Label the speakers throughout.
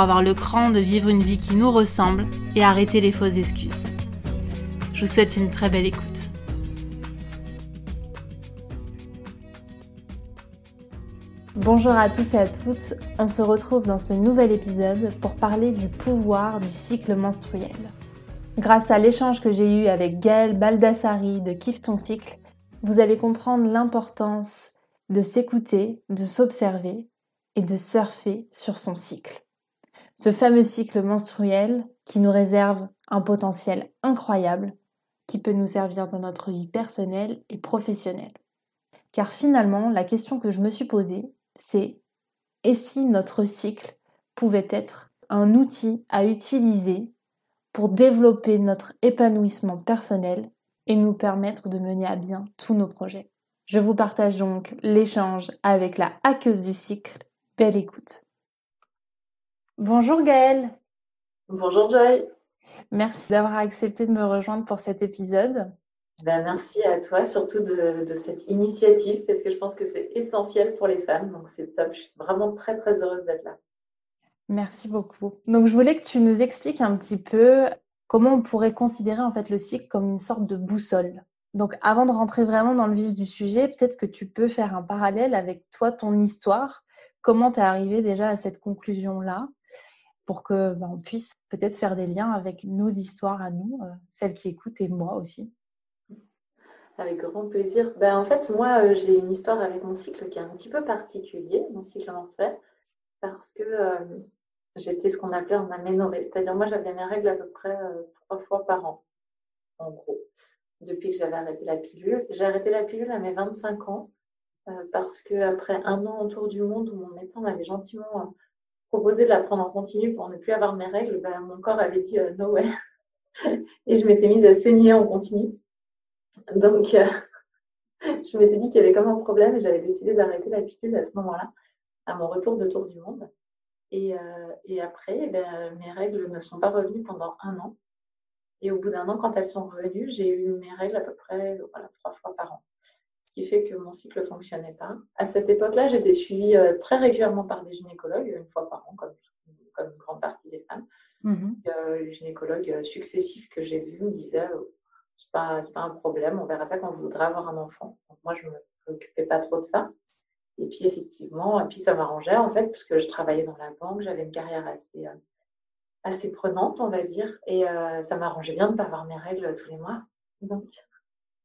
Speaker 1: avoir le cran de vivre une vie qui nous ressemble et arrêter les fausses excuses. Je vous souhaite une très belle écoute. Bonjour à tous et à toutes, on se retrouve dans ce nouvel épisode pour parler du pouvoir du cycle menstruel. Grâce à l'échange que j'ai eu avec Gaëlle Baldassari de Kiffe ton cycle, vous allez comprendre l'importance de s'écouter, de s'observer et de surfer sur son cycle ce fameux cycle menstruel qui nous réserve un potentiel incroyable qui peut nous servir dans notre vie personnelle et professionnelle. Car finalement, la question que je me suis posée, c'est et si notre cycle pouvait être un outil à utiliser pour développer notre épanouissement personnel et nous permettre de mener à bien tous nos projets? Je vous partage donc l'échange avec la hackeuse du cycle. Belle écoute. Bonjour Gaëlle.
Speaker 2: Bonjour Joy.
Speaker 1: Merci d'avoir accepté de me rejoindre pour cet épisode.
Speaker 2: Ben, merci à toi, surtout de, cette initiative, parce que je pense que c'est essentiel pour les femmes. Donc c'est top. Je suis vraiment très très heureuse d'être là.
Speaker 1: Merci beaucoup. Donc je voulais que tu nous expliques un petit peu comment on pourrait considérer en fait le cycle comme une sorte de boussole. Donc avant de rentrer vraiment dans le vif du sujet, peut-être que tu peux faire un parallèle avec toi, ton histoire. Comment tu es arrivé déjà à cette conclusion-là? Pour que ben, on puisse peut-être faire des liens avec nos histoires à nous, euh, celles qui écoutent et moi aussi.
Speaker 2: Avec grand plaisir. Ben, en fait, moi, euh, j'ai une histoire avec mon cycle qui est un petit peu particulier, mon cycle menstruel, parce que euh, j'étais ce qu'on appelait en aménorrhée. C'est-à-dire, moi, j'avais mes règles à peu près trois fois par an, en gros, depuis que j'avais arrêté la pilule. J'ai arrêté la pilule à mes 25 ans, parce qu'après un an autour du monde où mon médecin m'avait gentiment proposé de la prendre en continu pour ne plus avoir mes règles, ben, mon corps avait dit euh, no way. Et je m'étais mise à saigner en continu. Donc, euh, je m'étais dit qu'il y avait comme un problème et j'avais décidé d'arrêter la pilule à ce moment-là, à mon retour de tour du monde. Et, euh, après, eh ben, mes règles ne sont pas revenues pendant un an. Et au bout d'un an, quand elles sont revenues, j'ai eu mes règles à peu près trois fois par an qui fait que mon cycle ne fonctionnait pas. À cette époque-là, j'étais suivie euh, très régulièrement par des gynécologues, une fois par an, comme, comme une grande partie des femmes. Mm-hmm. Euh, les gynécologues euh, successifs que j'ai vus me disaient c'est pas, pas un problème, on verra ça quand vous voudrez avoir un enfant. Donc, moi, je ne me préoccupais pas trop de ça. Et puis, effectivement, et puis ça m'arrangeait en fait, puisque je travaillais dans la banque, j'avais une carrière assez, assez prenante, on va dire, et ça m'arrangeait bien de ne pas avoir mes règles tous les mois. Donc,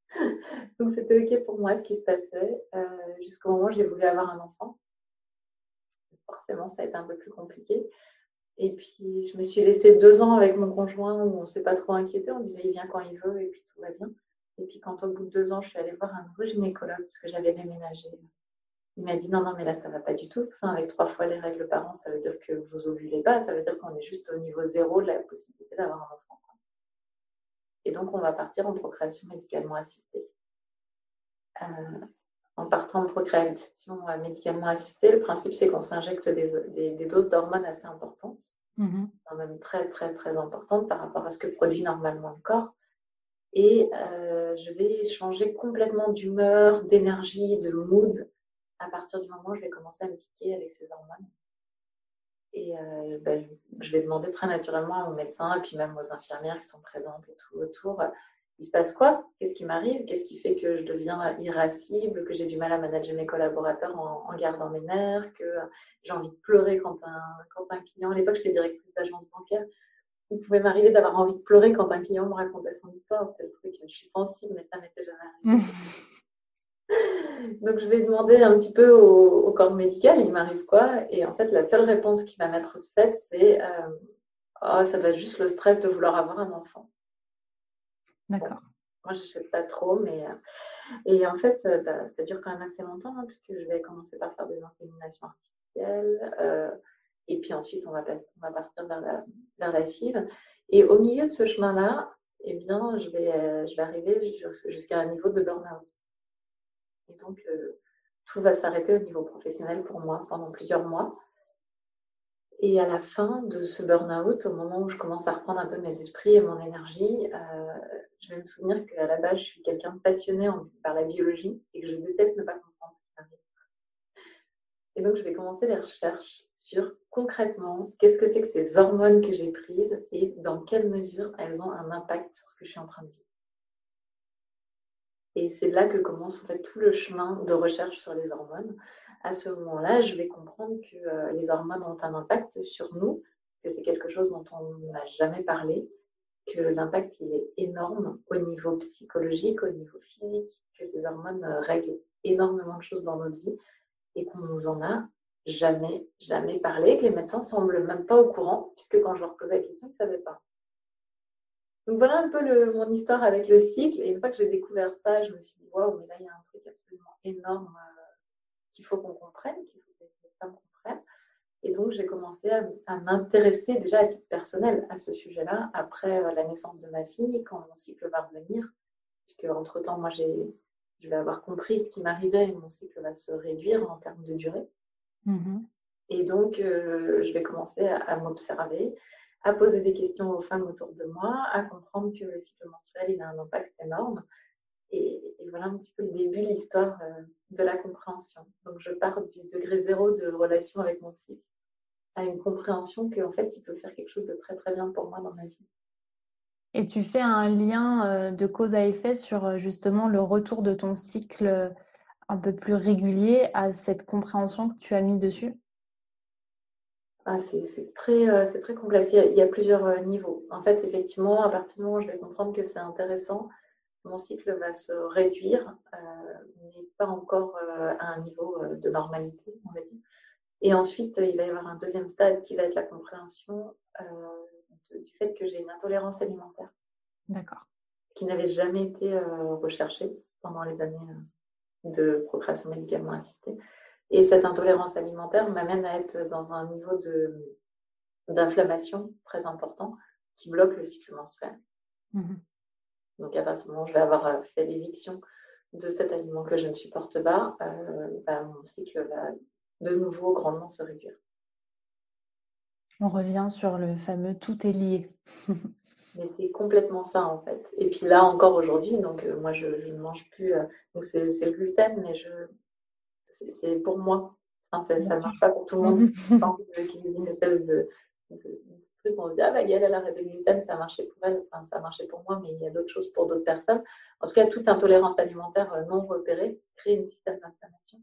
Speaker 2: Donc c'était OK pour moi ce qui se passait euh, jusqu'au moment où j'ai voulu avoir un enfant. Forcément, ça a été un peu plus compliqué. Et puis, je me suis laissée deux ans avec mon conjoint où on ne s'est pas trop inquiété. On disait, il vient quand il veut et puis tout va bien. Et puis, quand au bout de deux ans, je suis allée voir un nouveau gynécologue parce que j'avais déménagé, il m'a dit, non, non, mais là, ça ne va pas du tout. Avec trois fois les règles par an, ça veut dire que vous ovulez pas. Ça veut dire qu'on est juste au niveau zéro de la possibilité d'avoir un enfant. Et donc, on va partir en procréation médicalement assistée. Euh, en partant en procréation euh, médicalement assistée, le principe, c'est qu'on s'injecte des, doses d'hormones assez importantes, mm-hmm. même très, très, très importantes par rapport à ce que produit normalement le corps. Et euh, je vais changer complètement d'humeur, d'énergie, de mood à partir du moment où je vais commencer à me piquer avec ces hormones. Et euh, ben, je vais demander très naturellement à mon médecin et puis même aux infirmières qui sont présentes et tout autour, il se passe quoi? Qu'est-ce qui m'arrive? Qu'est-ce qui fait que je deviens irascible, que j'ai du mal à manager mes collaborateurs en, gardant mes nerfs, que j'ai envie de pleurer quand un, quand un client, à l'époque j'étais directrice d'agence bancaire, il pouvait m'arriver d'avoir envie de pleurer quand un client me racontait son histoire. C'était le truc, je suis sensible, mais ça m'était jamais arrivé. Donc, je vais demander un petit peu au, corps médical, il m'arrive quoi? Et en fait, la seule réponse qui va m'être faite, c'est euh, Oh, ça doit être juste le stress de vouloir avoir un enfant.
Speaker 1: D'accord.
Speaker 2: moi, je ne sais pas trop, mais. Euh, et en fait, euh, bah, ça dure quand même assez longtemps, hein, puisque je vais commencer par faire des inséminations artificielles. Et puis ensuite, on va, passer, on va partir vers la, vers la FIV. Et au milieu de ce chemin-là, eh bien, je vais, je vais arriver jusqu'à un niveau de burn-out. Et donc, euh, tout va s'arrêter au niveau professionnel pour moi pendant plusieurs mois. Et à la fin de ce burn-out, au moment où je commence à reprendre un peu mes esprits et mon énergie, euh, je vais me souvenir qu'à la base, je suis quelqu'un de passionné par la biologie et que je déteste ne pas comprendre ce qui m'arrive. Et donc, je vais commencer les recherches sur concrètement qu'est-ce que c'est que ces hormones que j'ai prises et dans quelle mesure elles ont un impact sur ce que je suis en train de vivre. Et c'est là que commence tout le chemin de recherche sur les hormones. À ce moment-là, je vais comprendre que euh, les hormones ont un impact sur nous, que c'est quelque chose dont on n'a jamais parlé, que l'impact est énorme au niveau psychologique, au niveau physique, que ces hormones euh, règlent énormément de choses dans notre vie et qu'on nous en a jamais, jamais parlé, que les médecins semblent même pas au courant, puisque quand je leur posais la question, ils ne savaient pas. Donc voilà un peu le, mon histoire avec le cycle. Et une fois que j'ai découvert ça, je me suis dit, waouh, mais là, il y a un truc absolument énorme euh, qu'il faut qu'on comprenne, qu'il faut que les femmes comprennent. Et donc, j'ai commencé à, m'intéresser déjà à titre personnel à ce sujet-là, après euh, la naissance de ma fille, quand mon cycle va revenir. Puisque, entre-temps, moi, je vais avoir compris ce qui m'arrivait et mon cycle va se réduire en termes de durée. Mm-hmm. Et donc, euh, je vais commencer à m'observer, à poser des questions aux femmes autour de moi, à comprendre que le cycle menstruel il a un impact énorme. Et, voilà un petit peu le début de l'histoire euh, de la compréhension. Donc je pars du degré zéro de relation avec mon cycle à une compréhension qu'en fait il peut faire quelque chose de très très bien pour moi dans ma vie.
Speaker 1: Et tu fais un lien euh, de cause à effet sur euh, justement le retour de ton cycle un peu plus régulier à cette compréhension que tu as mis dessus?
Speaker 2: Ah, c'est très, euh, très complexe. Il y, a, plusieurs euh, niveaux. En fait, effectivement, à partir du moment où je vais comprendre que c'est intéressant, mon cycle va se réduire, euh, mais pas encore à un niveau de normalité, on va dire. Et ensuite, il va y avoir un deuxième stade qui va être la compréhension du fait que j'ai une intolérance alimentaire.
Speaker 1: D'accord.
Speaker 2: Qui n'avait jamais été recherché pendant les années de procréation médicalement assistée. Et cette intolérance alimentaire m'amène à être dans un niveau d'inflammation très important qui bloque le cycle menstruel. Mhm. Donc à partir du moment où je vais avoir euh, fait l'éviction de cet aliment que je ne supporte pas, euh, bah, mon cycle va de nouveau grandement se réduire.
Speaker 1: On revient sur le fameux tout est lié.
Speaker 2: Mais c'est complètement ça en fait. Et puis là encore aujourd'hui, donc euh, moi je, ne mange plus, donc c'est le gluten, mais je, c'est pour moi. ça ne marche pas pour tout le monde. Tant qu'il y ait une espèce de, truc où on se dit Ah, bah, elle a arrêté le gluten, ça a marché pour elle. Enfin, ça a marché pour moi, mais il y a d'autres choses pour d'autres personnes. En tout cas, toute intolérance alimentaire euh, non repérée crée un système d'inflammation.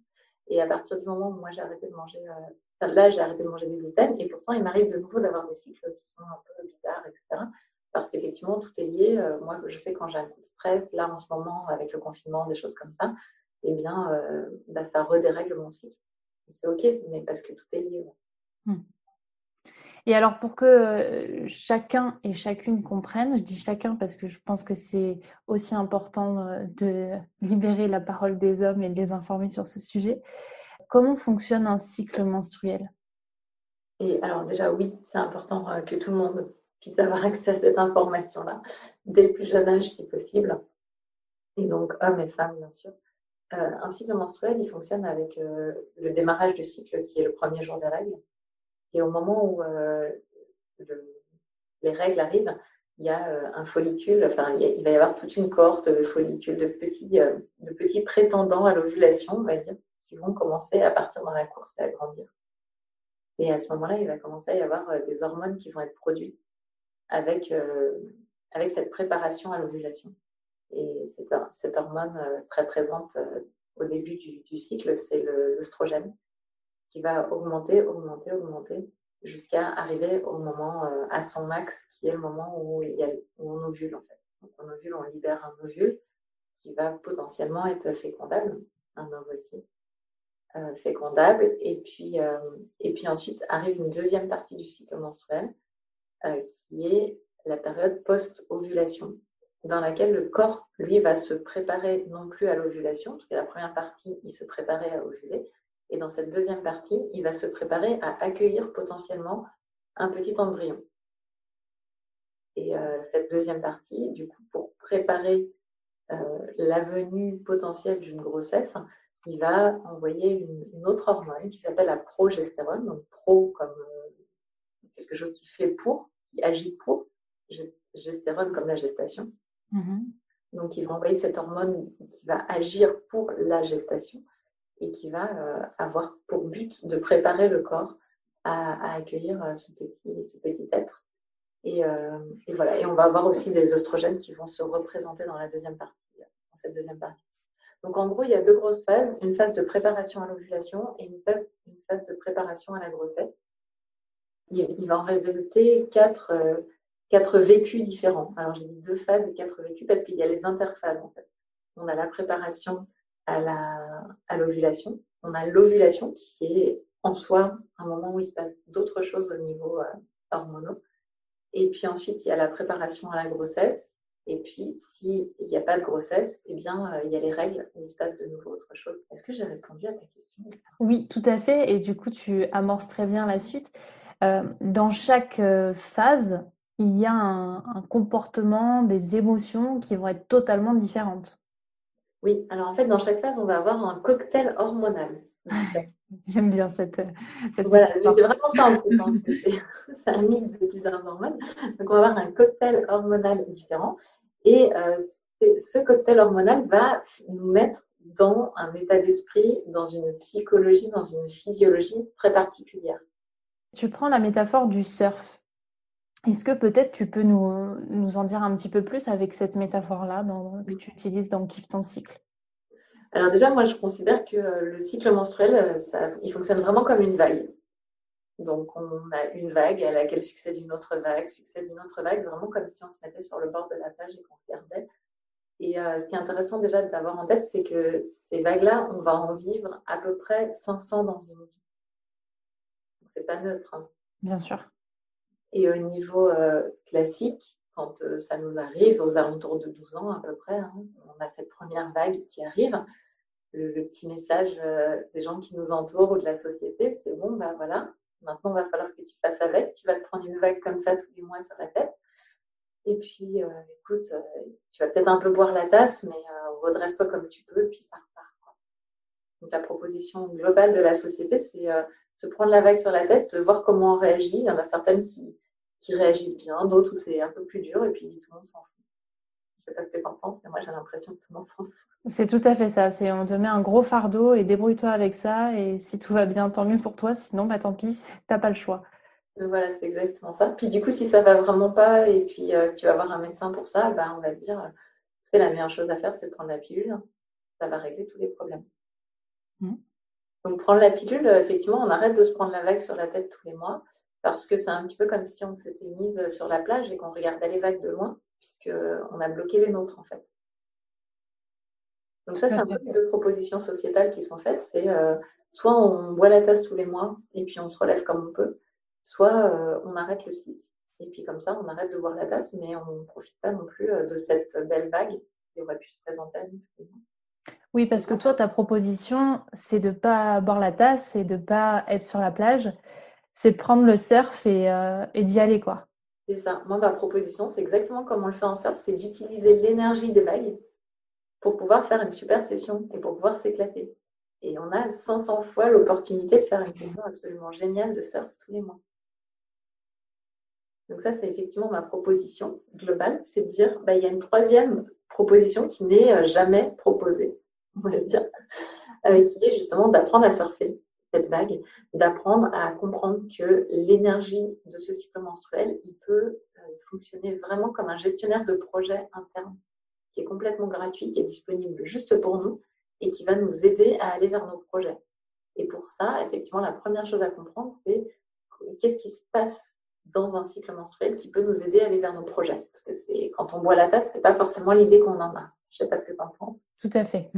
Speaker 2: Et à partir du moment où moi j'ai arrêté de manger, euh, là j'ai arrêté de manger du gluten, et pourtant il m'arrive de nouveau d'avoir des cycles qui sont un peu bizarres, etc. Parce qu'effectivement, tout est lié. Euh, moi, je sais quand j'ai un coup de stress, là en ce moment, avec le confinement, des choses comme ça, eh bien, euh, bah, ça redérègle mon cycle. C'est OK, mais parce que tout est lié. Hmm.
Speaker 1: Et alors, pour que euh, chacun et chacune comprenne, je dis chacun parce que je pense que c'est aussi important euh, de libérer la parole des hommes et de les informer sur ce sujet, comment fonctionne un cycle menstruel?
Speaker 2: Et alors, déjà, oui, c'est important que tout le monde puisse avoir accès à cette information-là, dès le plus jeune âge, si possible. Et donc, hommes et femmes, bien sûr. Euh, un cycle menstruel, il fonctionne avec euh, le démarrage du cycle qui est le premier jour des règles. Et au moment où euh, les règles arrivent, il y a un follicule, enfin, il, va y avoir toute une cohorte de follicules, de petits, de petits prétendants à l'ovulation, on va dire, qui vont commencer à partir dans la course et à grandir. Et à ce moment-là, il va commencer à y avoir des hormones qui vont être produites avec, avec cette préparation à l'ovulation. Et cette hormone euh, très présente euh, au début du, cycle, c'est l'œstrogène, qui va augmenter, augmenter, augmenter, jusqu'à arriver au moment, euh, à son max, qui est le moment où, il y a, où on ovule en fait. On ovule, on libère un ovule qui va potentiellement être fécondable, un ovocyte euh, fécondable. Et puis, et puis ensuite arrive une deuxième partie du cycle menstruel, qui est la période post-ovulation dans laquelle le corps, lui, va se préparer non plus à l'ovulation, parce que la première partie, il se préparait à ovuler, Et dans cette deuxième partie, il va se préparer à accueillir potentiellement un petit embryon. Et euh, cette deuxième partie, du coup, pour préparer euh, la venue potentielle d'une grossesse, il va envoyer une, autre hormone qui s'appelle la progestérone, donc pro comme euh, quelque chose qui fait pour, qui agit pour, gestérone comme la gestation. Mm-hmm. Donc il va envoyer cette hormone qui va agir pour la gestation et qui va avoir pour but de préparer le corps à, accueillir ce petit, ce petit être. Euh, et, voilà. Et on va avoir aussi des oestrogènes qui vont se représenter dans la deuxième partie, dans cette deuxième partie. Donc en gros, il y a deux grosses phases, une phase de préparation à l'ovulation et une phase, de préparation à la grossesse. Il, va en résulter quatre, euh, quatre vécus différents. Alors j'ai dit deux phases et quatre vécus parce qu'il y a les interphases en fait. On a la préparation à l'ovulation. La, à on a l'ovulation qui est en soi un moment où il se passe d'autres choses au niveau euh, hormonaux. Et puis ensuite, il y a la préparation à la grossesse. Et puis, s'il n'y a pas de grossesse, eh bien, euh, il y a les règles où il se passe de nouveau autre chose. Est-ce que j'ai répondu à ta question?
Speaker 1: Oui, tout à fait. Et du coup, tu amorces très bien la suite. Euh, dans chaque euh, phase, il y a un, un, comportement, des émotions qui vont être totalement différentes.
Speaker 2: Oui, alors en fait, dans chaque phase, on va avoir un cocktail hormonal.
Speaker 1: J'aime bien cette.
Speaker 2: cette voilà, mais c'est vraiment ça en plus. Hein, c'est un mix de plusieurs hormones. Donc, on va avoir un cocktail hormonal différent. Et euh, ce cocktail hormonal va nous mettre dans un état d'esprit, dans une psychologie, dans une physiologie très particulière.
Speaker 1: Tu prends la métaphore du surf. Est-ce que peut-être tu peux nous, nous en dire un petit peu plus avec cette métaphore-là que tu utilises dans Kiffe ton cycle?
Speaker 2: Alors déjà, moi, je considère que euh, le cycle menstruel, euh, ça, il fonctionne vraiment comme une vague. Donc, on a une vague à laquelle succède une autre vague, succède une autre vague, vraiment comme si on se mettait sur le bord de la plage et qu'on regardait. Et euh, ce qui est intéressant déjà d'avoir en tête, c'est que ces vagues-là, on va en vivre à peu près 500 dans une vie. C'est pas neutre. Hein.
Speaker 1: Bien sûr.
Speaker 2: Et au niveau classique, quand ça nous arrive, aux alentours de 12 ans à peu près, hein, on a cette première vague qui arrive le, petit message euh, des gens qui nous entourent ou de la société, c'est bon, bah voilà, maintenant il va falloir que tu fasses avec, tu vas te prendre une vague comme ça tous les mois sur la tête. Et puis, euh, écoute, euh, tu vas peut-être un peu boire la tasse, mais redresse-toi comme tu peux, puis ça repart. Donc la proposition globale de la société, c'est se prendre la vague sur la tête, de voir comment on réagit. Il y en a certaines qui, qui réagissent bien, d'autres où c'est un peu plus dur, et puis tout le monde s'en fout. Je ne sais pas ce que tu en penses, mais moi j'ai l'impression que tout le monde s'en fout.
Speaker 1: C'est tout à fait ça. C'est on te met un gros fardeau et débrouille-toi avec ça. Et si tout va bien, tant mieux pour toi. Sinon, bah tant pis, t'as pas le choix.
Speaker 2: Euh, voilà, c'est exactement ça. Puis du coup, si ça va vraiment pas et puis euh, tu vas voir un médecin pour ça, bah, on va te dire, c'est la meilleure chose à faire, c'est prendre la pilule. Ça va régler tous les problèmes. Mmh. Donc prendre la pilule, effectivement, on arrête de se prendre la vague sur la tête tous les mois parce que c'est un petit peu comme si on s'était mise sur la plage et qu'on regardait les vagues de loin, puisqu'on a bloqué les nôtres en fait. Donc ça, c'est un peu les deux propositions sociétales qui sont faites. C'est euh, soit on boit la tasse tous les mois et puis on se relève comme on peut, soit euh, on arrête le cycle. Et puis comme ça, on arrête de boire la tasse, mais on ne profite pas non plus euh, de cette belle vague qui aurait pu se présenter à nous.
Speaker 1: Oui, parce que toi, ta proposition, c'est de ne pas boire la tasse et de ne pas être sur la plage. C'est de prendre le surf et, et d'y aller, quoi.
Speaker 2: C'est ça. Moi, ma proposition, c'est exactement comme on le fait en surf, c'est d'utiliser l'énergie des vagues pour pouvoir faire une super session et pour pouvoir s'éclater. Et on a 500 fois l'opportunité de faire une session absolument géniale de surf tous les mois. Donc ça, c'est effectivement ma proposition globale, c'est de dire, bah, il y a une troisième proposition qui n'est euh, jamais proposée, on va dire, euh, qui est justement d'apprendre à surfer cette vague, d'apprendre à comprendre que l'énergie de ce cycle menstruel, il peut euh, fonctionner vraiment comme un gestionnaire de projet interne qui est complètement gratuit, qui est disponible juste pour nous et qui va nous aider à aller vers nos projets. Et pour ça, effectivement, la première chose à comprendre, c'est qu'est-ce qui se passe dans un cycle menstruel qui peut nous aider à aller vers nos projets. Parce que c'est quand on boit la tasse, c'est pas forcément l'idée qu'on en a. Je sais pas ce que tu en penses.
Speaker 1: Tout à fait.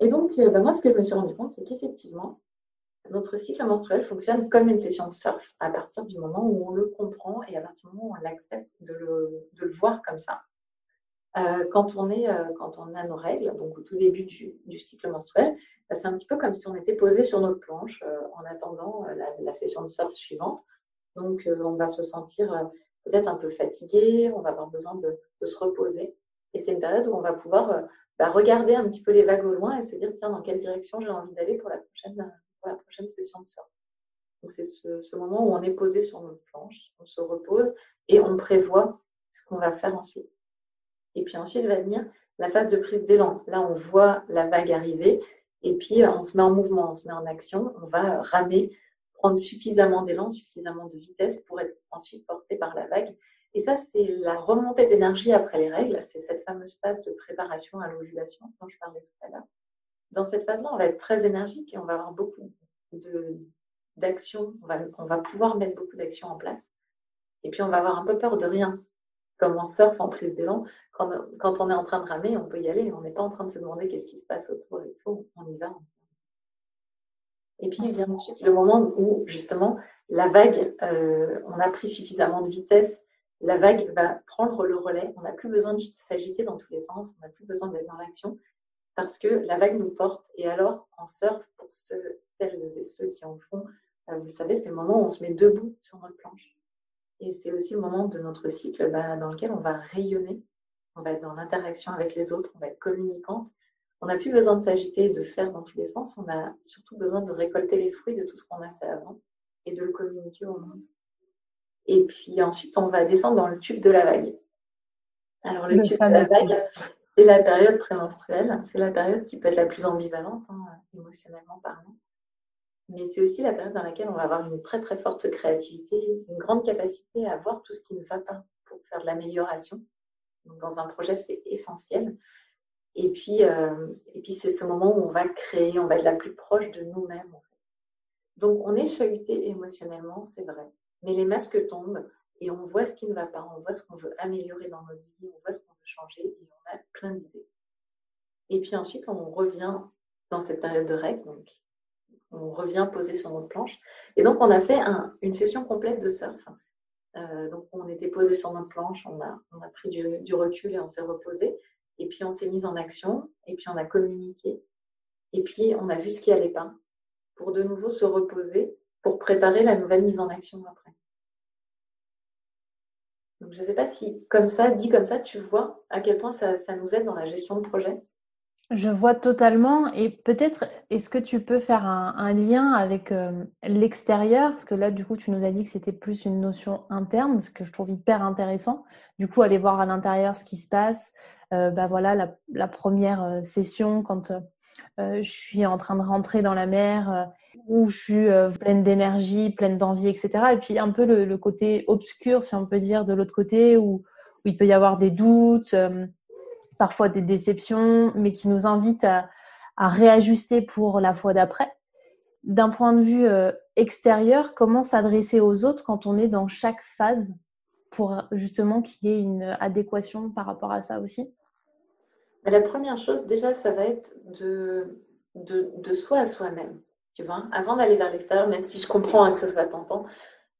Speaker 2: Et donc, euh, ben moi, ce que je me suis rendu compte, c'est qu'effectivement, notre cycle menstruel fonctionne comme une session de surf à partir du moment où on le comprend et à partir du moment où on accepte de le, de le voir comme ça. euh, quand, on est, euh, quand on a nos règles, donc au tout début du, cycle menstruel, bah, c'est un petit peu comme si on était posé sur notre planche euh, en attendant la, session de surf suivante. Donc, on va se sentir peut-être un peu fatigué, on va avoir besoin de, se reposer. Et c'est une période où on va pouvoir bah, regarder un petit peu les vagues au loin et se dire, tiens, dans quelle direction j'ai envie d'aller pour, la prochaine, pour la prochaine session de surf. Donc, c'est ce, ce moment où on est posé sur notre planche, on se repose et on prévoit ce qu'on va faire ensuite. Et puis ensuite va venir la phase de prise d'élan. Là, on voit la vague arriver et puis euh, on se met en mouvement, on se met en action, on va ramer, prendre suffisamment d'élan, suffisamment de vitesse pour être ensuite porté par la vague. Et ça, c'est la remontée d'énergie après les règles. C'est cette fameuse phase de préparation à l'ovulation dont je parlais tout à l'heure. Dans cette phase-là, on va être très énergique et on va avoir beaucoup d'actions. On va, on va pouvoir mettre beaucoup d'actions en place. Et puis, on va avoir un peu peur de rien comme en surf en prise d'élan, quand, quand, on est en train de ramer, on peut y aller. On n'est pas en train de se demander qu'est-ce qui se passe autour et tout. On y va. Et puis vient ensuite le moment où justement la vague, euh, on a pris suffisamment de vitesse, la vague va prendre le relais. On n'a plus besoin de s'agiter dans tous les sens, on n'a plus besoin d'être dans l'action parce que la vague nous porte. Et alors, en surf, pour ceux, celles et ceux qui en font, euh, vous savez, c'est le moment où on se met debout sur notre planche. Et c'est aussi le moment de notre cycle bah, dans lequel on va rayonner, on va être dans l'interaction avec les autres, on va être communicante. On n'a plus besoin de s'agiter et de faire dans tous les sens, on a surtout besoin de récolter les fruits de tout ce qu'on a fait avant et de le communiquer au monde. Et puis ensuite, on va descendre dans le tube de la vague. Alors le, tube de la vague, c'est la période prémenstruelle, c'est la période qui peut être la plus ambivalente, hein, émotionnellement parlant mais c'est aussi la période dans laquelle on va avoir une très très forte créativité, une grande capacité à voir tout ce qui ne va pas pour faire de l'amélioration. dans un projet, c'est essentiel. Et puis, euh, et puis c'est ce moment où on va créer, on va être la plus proche de nous-mêmes. Donc, on est chahuté émotionnellement, c'est vrai. Mais les masques tombent et on voit ce qui ne va pas, on voit ce qu'on veut améliorer dans notre vie, on voit ce qu'on veut changer et on a plein d'idées. Et puis ensuite, on revient dans cette période de règles, donc on revient poser sur notre planche. Et donc, on a fait une session complète de surf. Euh, donc, on était posé sur notre planche, on a, pris du, recul et on s'est reposé. Et puis, on s'est mis en action, et puis on a communiqué. Et puis, on a vu ce qui allait pas pour de nouveau se reposer pour préparer la nouvelle mise en action après. Donc, je ne sais pas si, comme ça, dit comme ça, tu vois à quel point ça nous aide dans la gestion de projet.
Speaker 1: Je vois totalement. Et peut-être, est-ce que tu peux faire un, lien avec euh, l'extérieur? Parce que là, du coup, tu nous as dit que c'était plus une notion interne, ce que je trouve hyper intéressant. Du coup, aller voir à l'intérieur ce qui se passe. Euh, bah voilà, la, première euh, session, quand je suis en train de rentrer dans la mer, où je suis pleine d'énergie, pleine d'envie, etc. Et puis un peu le, côté obscur, si on peut dire, de l'autre côté, où, il peut y avoir des doutes parfois des déceptions, mais qui nous invitent à, réajuster pour la fois d'après. D'un point de vue euh, extérieur, comment s'adresser aux autres quand on est dans chaque phase pour justement qu'il y ait une adéquation par rapport à ça aussi?
Speaker 2: La première chose, déjà, ça va être de, de, soi à soi-même. Tu vois, avant d'aller vers l'extérieur, même si je comprends que ça soit tentant,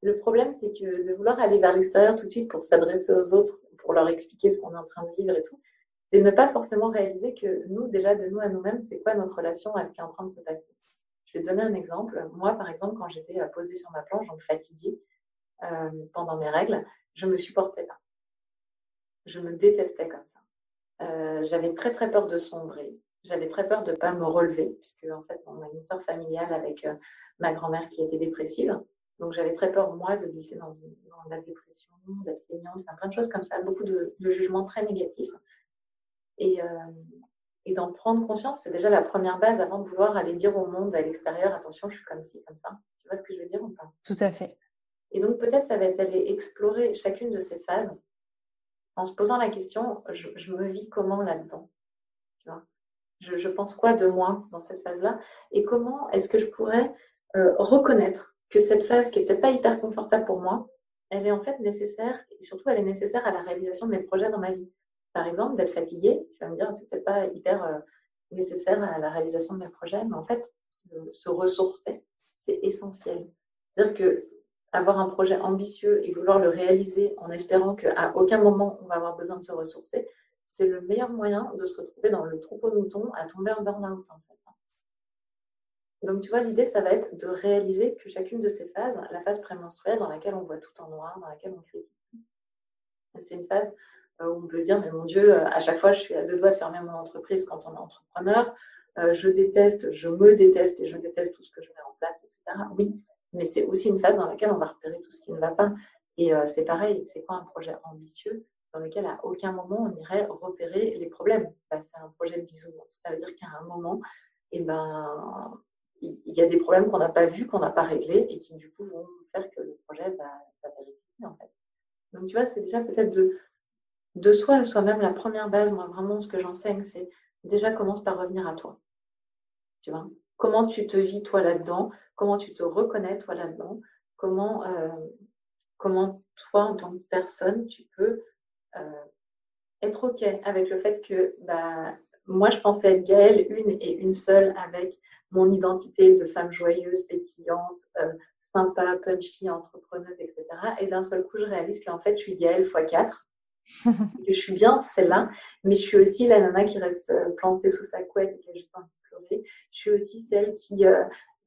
Speaker 2: le problème, c'est que de vouloir aller vers l'extérieur tout de suite pour s'adresser aux autres, pour leur expliquer ce qu'on est en train de vivre et tout, et ne pas forcément réaliser que nous, déjà de nous à nous-mêmes, c'est quoi notre relation à ce qui est en train de se passer. Je vais donner un exemple. Moi, par exemple, quand j'étais euh, posée sur ma planche, donc fatiguée euh, pendant mes règles, je me supportais pas. Je me détestais comme ça. Euh, j'avais très très peur de sombrer. J'avais très peur de ne pas me relever, puisque en fait, on a une histoire familiale avec ma grand-mère qui était dépressive. Donc j'avais très peur, moi, de glisser dans, la dépression, d'être feignante, plein de choses comme ça, beaucoup de jugements très négatifs. Et, euh, et d'en prendre conscience, c'est déjà la première base avant de vouloir aller dire au monde à l'extérieur, attention, je suis comme ci, comme ça. Tu vois ce que je veux dire ou pas?
Speaker 1: Tout à fait.
Speaker 2: Et donc peut-être ça va être aller explorer chacune de ces phases en se posant la question, je, me vis comment là-dedans je, pense quoi de moi dans cette phase-là? Et comment est-ce que je pourrais euh, reconnaître que cette phase, qui est peut-être pas hyper confortable pour moi, elle est en fait nécessaire et surtout elle est nécessaire à la réalisation de mes projets dans ma vie? Par exemple, d'être fatigué, tu vas me dire, c'est peut-être pas hyper euh, nécessaire à la réalisation de mes projets, mais en fait, se, ressourcer, c'est essentiel. C'est-à-dire que avoir un projet ambitieux et vouloir le réaliser en espérant qu'à aucun moment on va avoir besoin de se ressourcer, c'est le meilleur moyen de se retrouver dans le troupeau de moutons à tomber en burn-out. Donc, tu vois, l'idée, ça va être de réaliser que chacune de ces phases, la phase prémenstruelle dans laquelle on voit tout en noir, dans laquelle on critique, c'est une phase euh, où on peut se dire, mais mon Dieu, euh, à chaque fois, je suis à deux doigts de fermer mon entreprise quand on est entrepreneur. Euh, je déteste, je me déteste et je déteste tout ce que je mets en place, etc. Oui, mais c'est aussi une phase dans laquelle on va repérer tout ce qui ne va pas. Et c'est pareil, c'est pas un projet ambitieux dans lequel à aucun moment on irait repérer les problèmes? Bah, c'est un projet de bisounours. Ça veut dire qu'à un moment, eh ben, il y a des problèmes qu'on n'a pas vus, qu'on n'a pas réglés et qui du coup vont faire que le projet va, vérifier. Donc tu vois, c'est déjà peut-être de, de soi à soi-même la première base. Moi vraiment, ce que j'enseigne, c'est déjà commence par revenir à toi. Tu vois, comment tu te vis toi là-dedans, comment tu te reconnais toi là-dedans, comment, euh, comment toi en tant que personne tu peux euh, être ok avec le fait que bah, moi je pensais être Gaëlle une et une seule avec mon identité de femme joyeuse, pétillante, euh, sympa, punchy, entrepreneuse, etc. Et d'un seul coup, je réalise qu'en fait, je suis Gaëlle x 4. que je suis bien celle-là, mais je suis aussi la nana qui reste plantée sous sa couette et qui a juste envie de pleurer. Je suis aussi celle qui euh,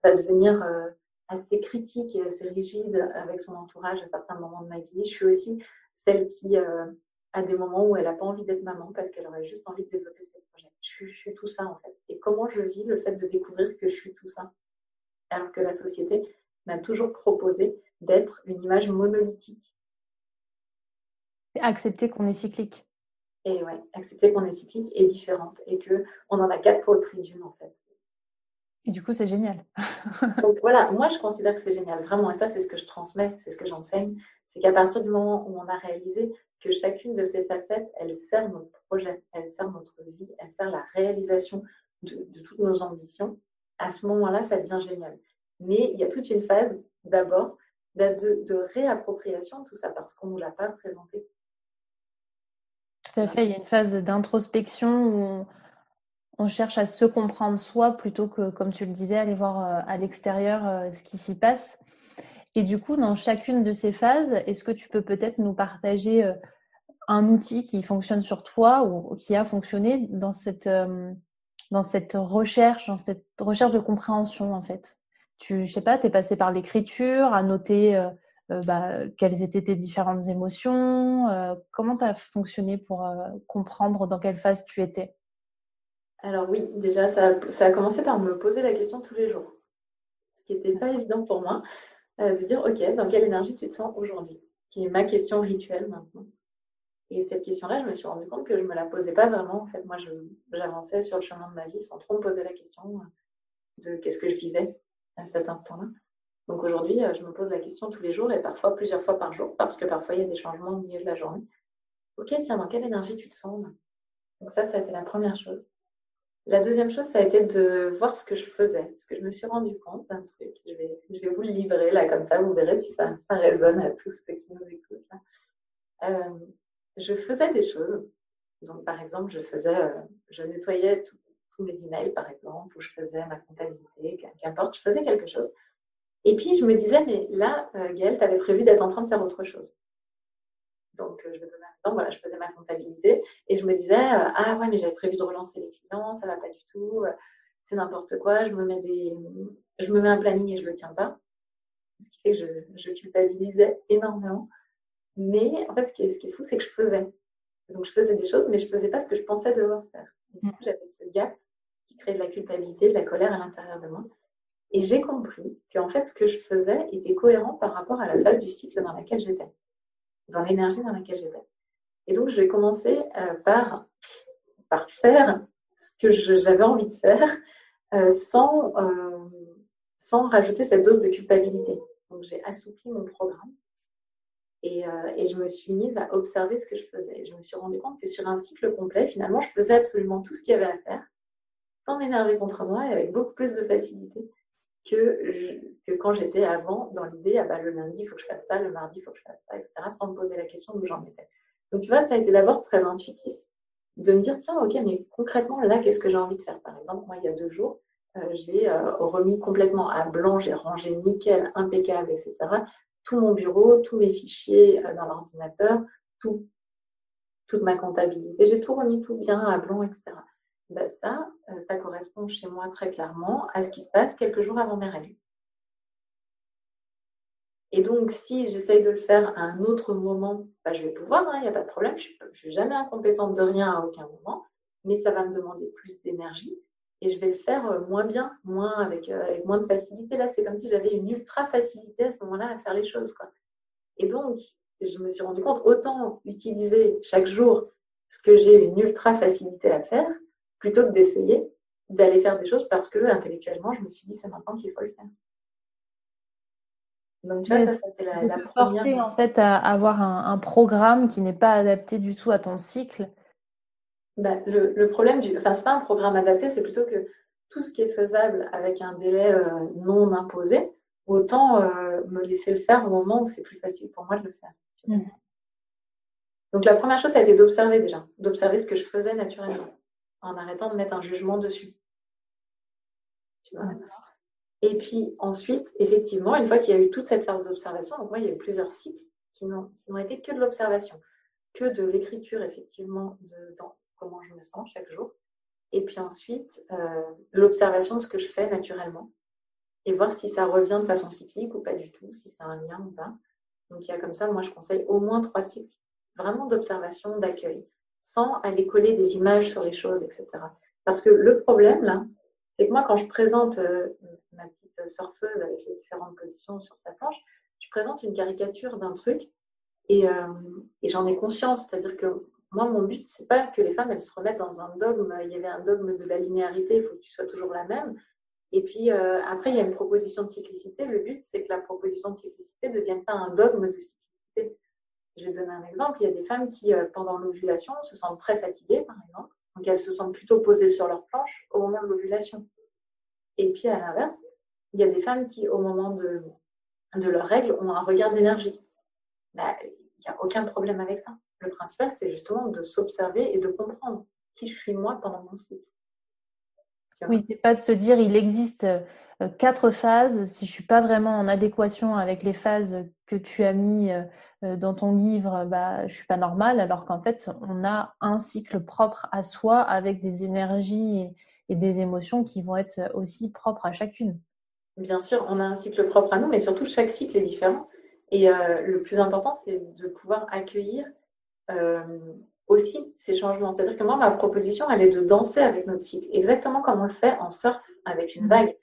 Speaker 2: va devenir assez critique et assez rigide avec son entourage à certains moments de ma vie. Je suis aussi celle qui a des moments où elle n'a pas envie d'être maman parce qu'elle aurait juste envie de développer ses projets. Je, je, suis tout ça en fait. Et comment je vis le fait de découvrir que je suis tout ça? Alors que la société m'a toujours proposé d'être une image monolithique.
Speaker 1: Accepter qu'on est cyclique.
Speaker 2: Et ouais, accepter qu'on est cyclique et différente et que on en a quatre pour le prix d'une en fait.
Speaker 1: Et du coup, c'est génial.
Speaker 2: Donc voilà, moi je considère que c'est génial, vraiment. Et ça, c'est ce que je transmets, c'est ce que j'enseigne. C'est qu'à partir du moment où on a réalisé que chacune de ces facettes, elle sert notre projet, elle sert notre vie, elle sert la réalisation de, toutes nos ambitions, à ce moment-là, ça devient génial. Mais il y a toute une phase d'abord de, réappropriation de tout ça parce qu'on ne nous l'a pas présenté.
Speaker 1: Tout à fait, il y a une phase d'introspection où on, cherche à se comprendre soi plutôt que, comme tu le disais, aller voir euh, à l'extérieur euh, ce qui s'y passe. Et du coup, dans chacune de ces phases, est-ce que tu peux peut-être nous partager euh, un outil qui fonctionne sur toi ou qui a fonctionné dans cette, dans cette recherche, dans cette recherche de compréhension en fait? Tu, je sais pas, tu es passé par l'écriture, à noter bah, quelles étaient tes différentes émotions. Comment tu as fonctionné pour comprendre dans quelle phase tu étais?
Speaker 2: Alors oui, déjà, ça, a commencé par me poser la question tous les jours. Ce qui n'était pas évident pour moi, de dire, OK, dans quelle énergie tu te sens aujourd'hui? Qui est ma question rituelle maintenant. Et cette question-là, je me suis rendu compte que je ne me la posais pas vraiment. En fait, moi, j'avançais sur le chemin de ma vie sans trop me poser la question de qu'est-ce que je vivais à cet instant-là. Donc aujourd'hui, euh, je me pose la question tous les jours et parfois plusieurs fois par jour parce que parfois il y a des changements au milieu de la journée. Ok, tiens, dans quelle énergie tu te sens Donc ça, ça a été la première chose. La deuxième chose, ça a été de voir ce que je faisais parce que je me suis rendu compte d'un truc. Je vais, je vous le livrer là comme ça, vous verrez si ça, résonne à tous ceux qui nous écoutent. Euh, je faisais des choses. Donc par exemple, je faisais, euh, je nettoyais tous mes emails, par exemple, où je faisais ma comptabilité, qu'importe, je faisais quelque chose. Et puis, je me disais, mais là, euh, Gaëlle, tu avais prévu d'être en train de faire autre chose. Donc, euh, je vais donner Voilà, je faisais ma comptabilité et je me disais, euh, ah ouais, mais j'avais prévu de relancer les clients, ça va pas du tout, c'est n'importe quoi, je me mets des, je me mets un planning et je le tiens pas. Ce qui fait que je, je culpabilisais énormément. Mais en fait, ce qui est, ce qui est fou, c'est que je faisais. Donc, je faisais des choses, mais je faisais pas ce que je pensais devoir faire. Du coup, j'avais ce gap qui crée de la culpabilité, de la colère à l'intérieur de moi. Et j'ai compris qu'en fait, ce que je faisais était cohérent par rapport à la phase du cycle dans laquelle j'étais, dans l'énergie dans laquelle j'étais. Et donc, je vais commencer euh, par, par faire ce que j'avais envie de faire euh, sans, euh, sans rajouter cette dose de culpabilité. Donc, j'ai assoupli mon programme et, et, je me suis mise à observer ce que je faisais. Je me suis rendu compte que sur un cycle complet, finalement, je faisais absolument tout ce qu'il y avait à faire sans m'énerver contre moi et avec beaucoup plus de facilité que, que quand j'étais avant dans l'idée, ah bah, le lundi, il faut que je fasse ça, le mardi, il faut que je fasse ça, etc., sans me poser la question d'où j'en étais. Donc, tu vois, ça a été d'abord très intuitif de me dire, tiens, ok, mais concrètement, là, qu'est-ce que j'ai envie de faire? Par exemple, moi, il y a deux jours, euh, j'ai euh, remis complètement à blanc, j'ai rangé nickel, impeccable, etc., tout mon bureau, tous mes fichiers euh, dans l'ordinateur, tout. toute ma comptabilité, j'ai tout remis tout bien à blanc, etc. Ben ça, euh, ça correspond chez moi très clairement à ce qui se passe quelques jours avant mes règles. Et donc, si j'essaye de le faire à un autre moment, ben je vais pouvoir, il hein, n'y a pas de problème, je ne suis jamais incompétente de rien à aucun moment, mais ça va me demander plus d'énergie et je vais le faire euh, moins bien, moins avec, euh, avec moins de facilité. Là, c'est comme si j'avais une ultra facilité à ce moment-là à faire les choses. Et donc, je me suis rendu compte, autant utiliser chaque jour ce que j'ai une ultra facilité à faire, plutôt que d'essayer d'aller faire des choses parce que intellectuellement, je me suis dit, c'est maintenant qu'il faut le faire.
Speaker 1: Donc, tu vois, ça, c'était la, la première. Forcer, en fait, à avoir un, un programme qui n'est pas adapté du tout à ton cycle
Speaker 2: bah, le, problème du. Enfin, ce pas un programme adapté, c'est plutôt que tout ce qui est faisable avec un délai euh, non imposé, autant euh, me laisser le faire au moment où c'est plus facile pour moi de le faire. Mm. Donc, la première chose, ça a été d'observer déjà, d'observer ce que je faisais naturellement, en arrêtant de mettre un jugement dessus. Et puis ensuite, effectivement, une fois qu'il y a eu toute cette phase d'observation, donc moi, il y a eu plusieurs cycles qui n'ont été que de l'observation, que de l'écriture, effectivement, de, dans, comment je me sens chaque jour. Et puis ensuite, euh, l'observation de ce que je fais naturellement et voir si ça revient de façon cyclique ou pas du tout, si c'est un lien ou pas. Donc il y a comme ça, moi je conseille au moins trois cycles, vraiment d'observation, d'accueil, sans aller coller des images sur les choses, etc. Parce que le problème là, c'est que moi quand je présente euh, ma petite surfeuse avec les différentes positions sur sa planche, je présente une caricature d'un truc et, euh, et j'en ai conscience, c'est-à-dire que moi, mon but, c'est pas que les femmes, elles se remettent dans un dogme. Il y avait un dogme de la linéarité, il faut que tu sois toujours la même. Et puis, euh, après, il y a une proposition de cyclicité. Le but, c'est que la proposition de cyclicité ne devienne pas un dogme de cyclicité. Je vais donner un exemple. Il y a des femmes qui, pendant l'ovulation, se sentent très fatiguées, par exemple. Donc, elles se sentent plutôt posées sur leur planche au moment de l'ovulation. Et puis, à l'inverse, il y a des femmes qui, au moment de, de leurs règles, ont un regard d'énergie. Bah, il n'y a aucun problème avec ça. Le principal, c'est justement de s'observer et de comprendre qui je suis moi pendant mon cycle.
Speaker 1: Oui, c'est pas de se dire il existe quatre phases. Si je suis pas vraiment en adéquation avec les phases que tu as mis euh, euh, dans ton livre, bah je suis pas normale. Alors qu'en fait, on a un cycle propre à soi avec des énergies et des émotions qui vont être aussi propres à chacune.
Speaker 2: Bien sûr, on a un cycle propre à nous, mais surtout chaque cycle est différent. Et le plus important, c'est de pouvoir accueillir euh, aussi ces changements. C'est-à-dire que moi, ma proposition, elle est de danser avec notre cycle, exactement comme on le fait en surf avec une vague.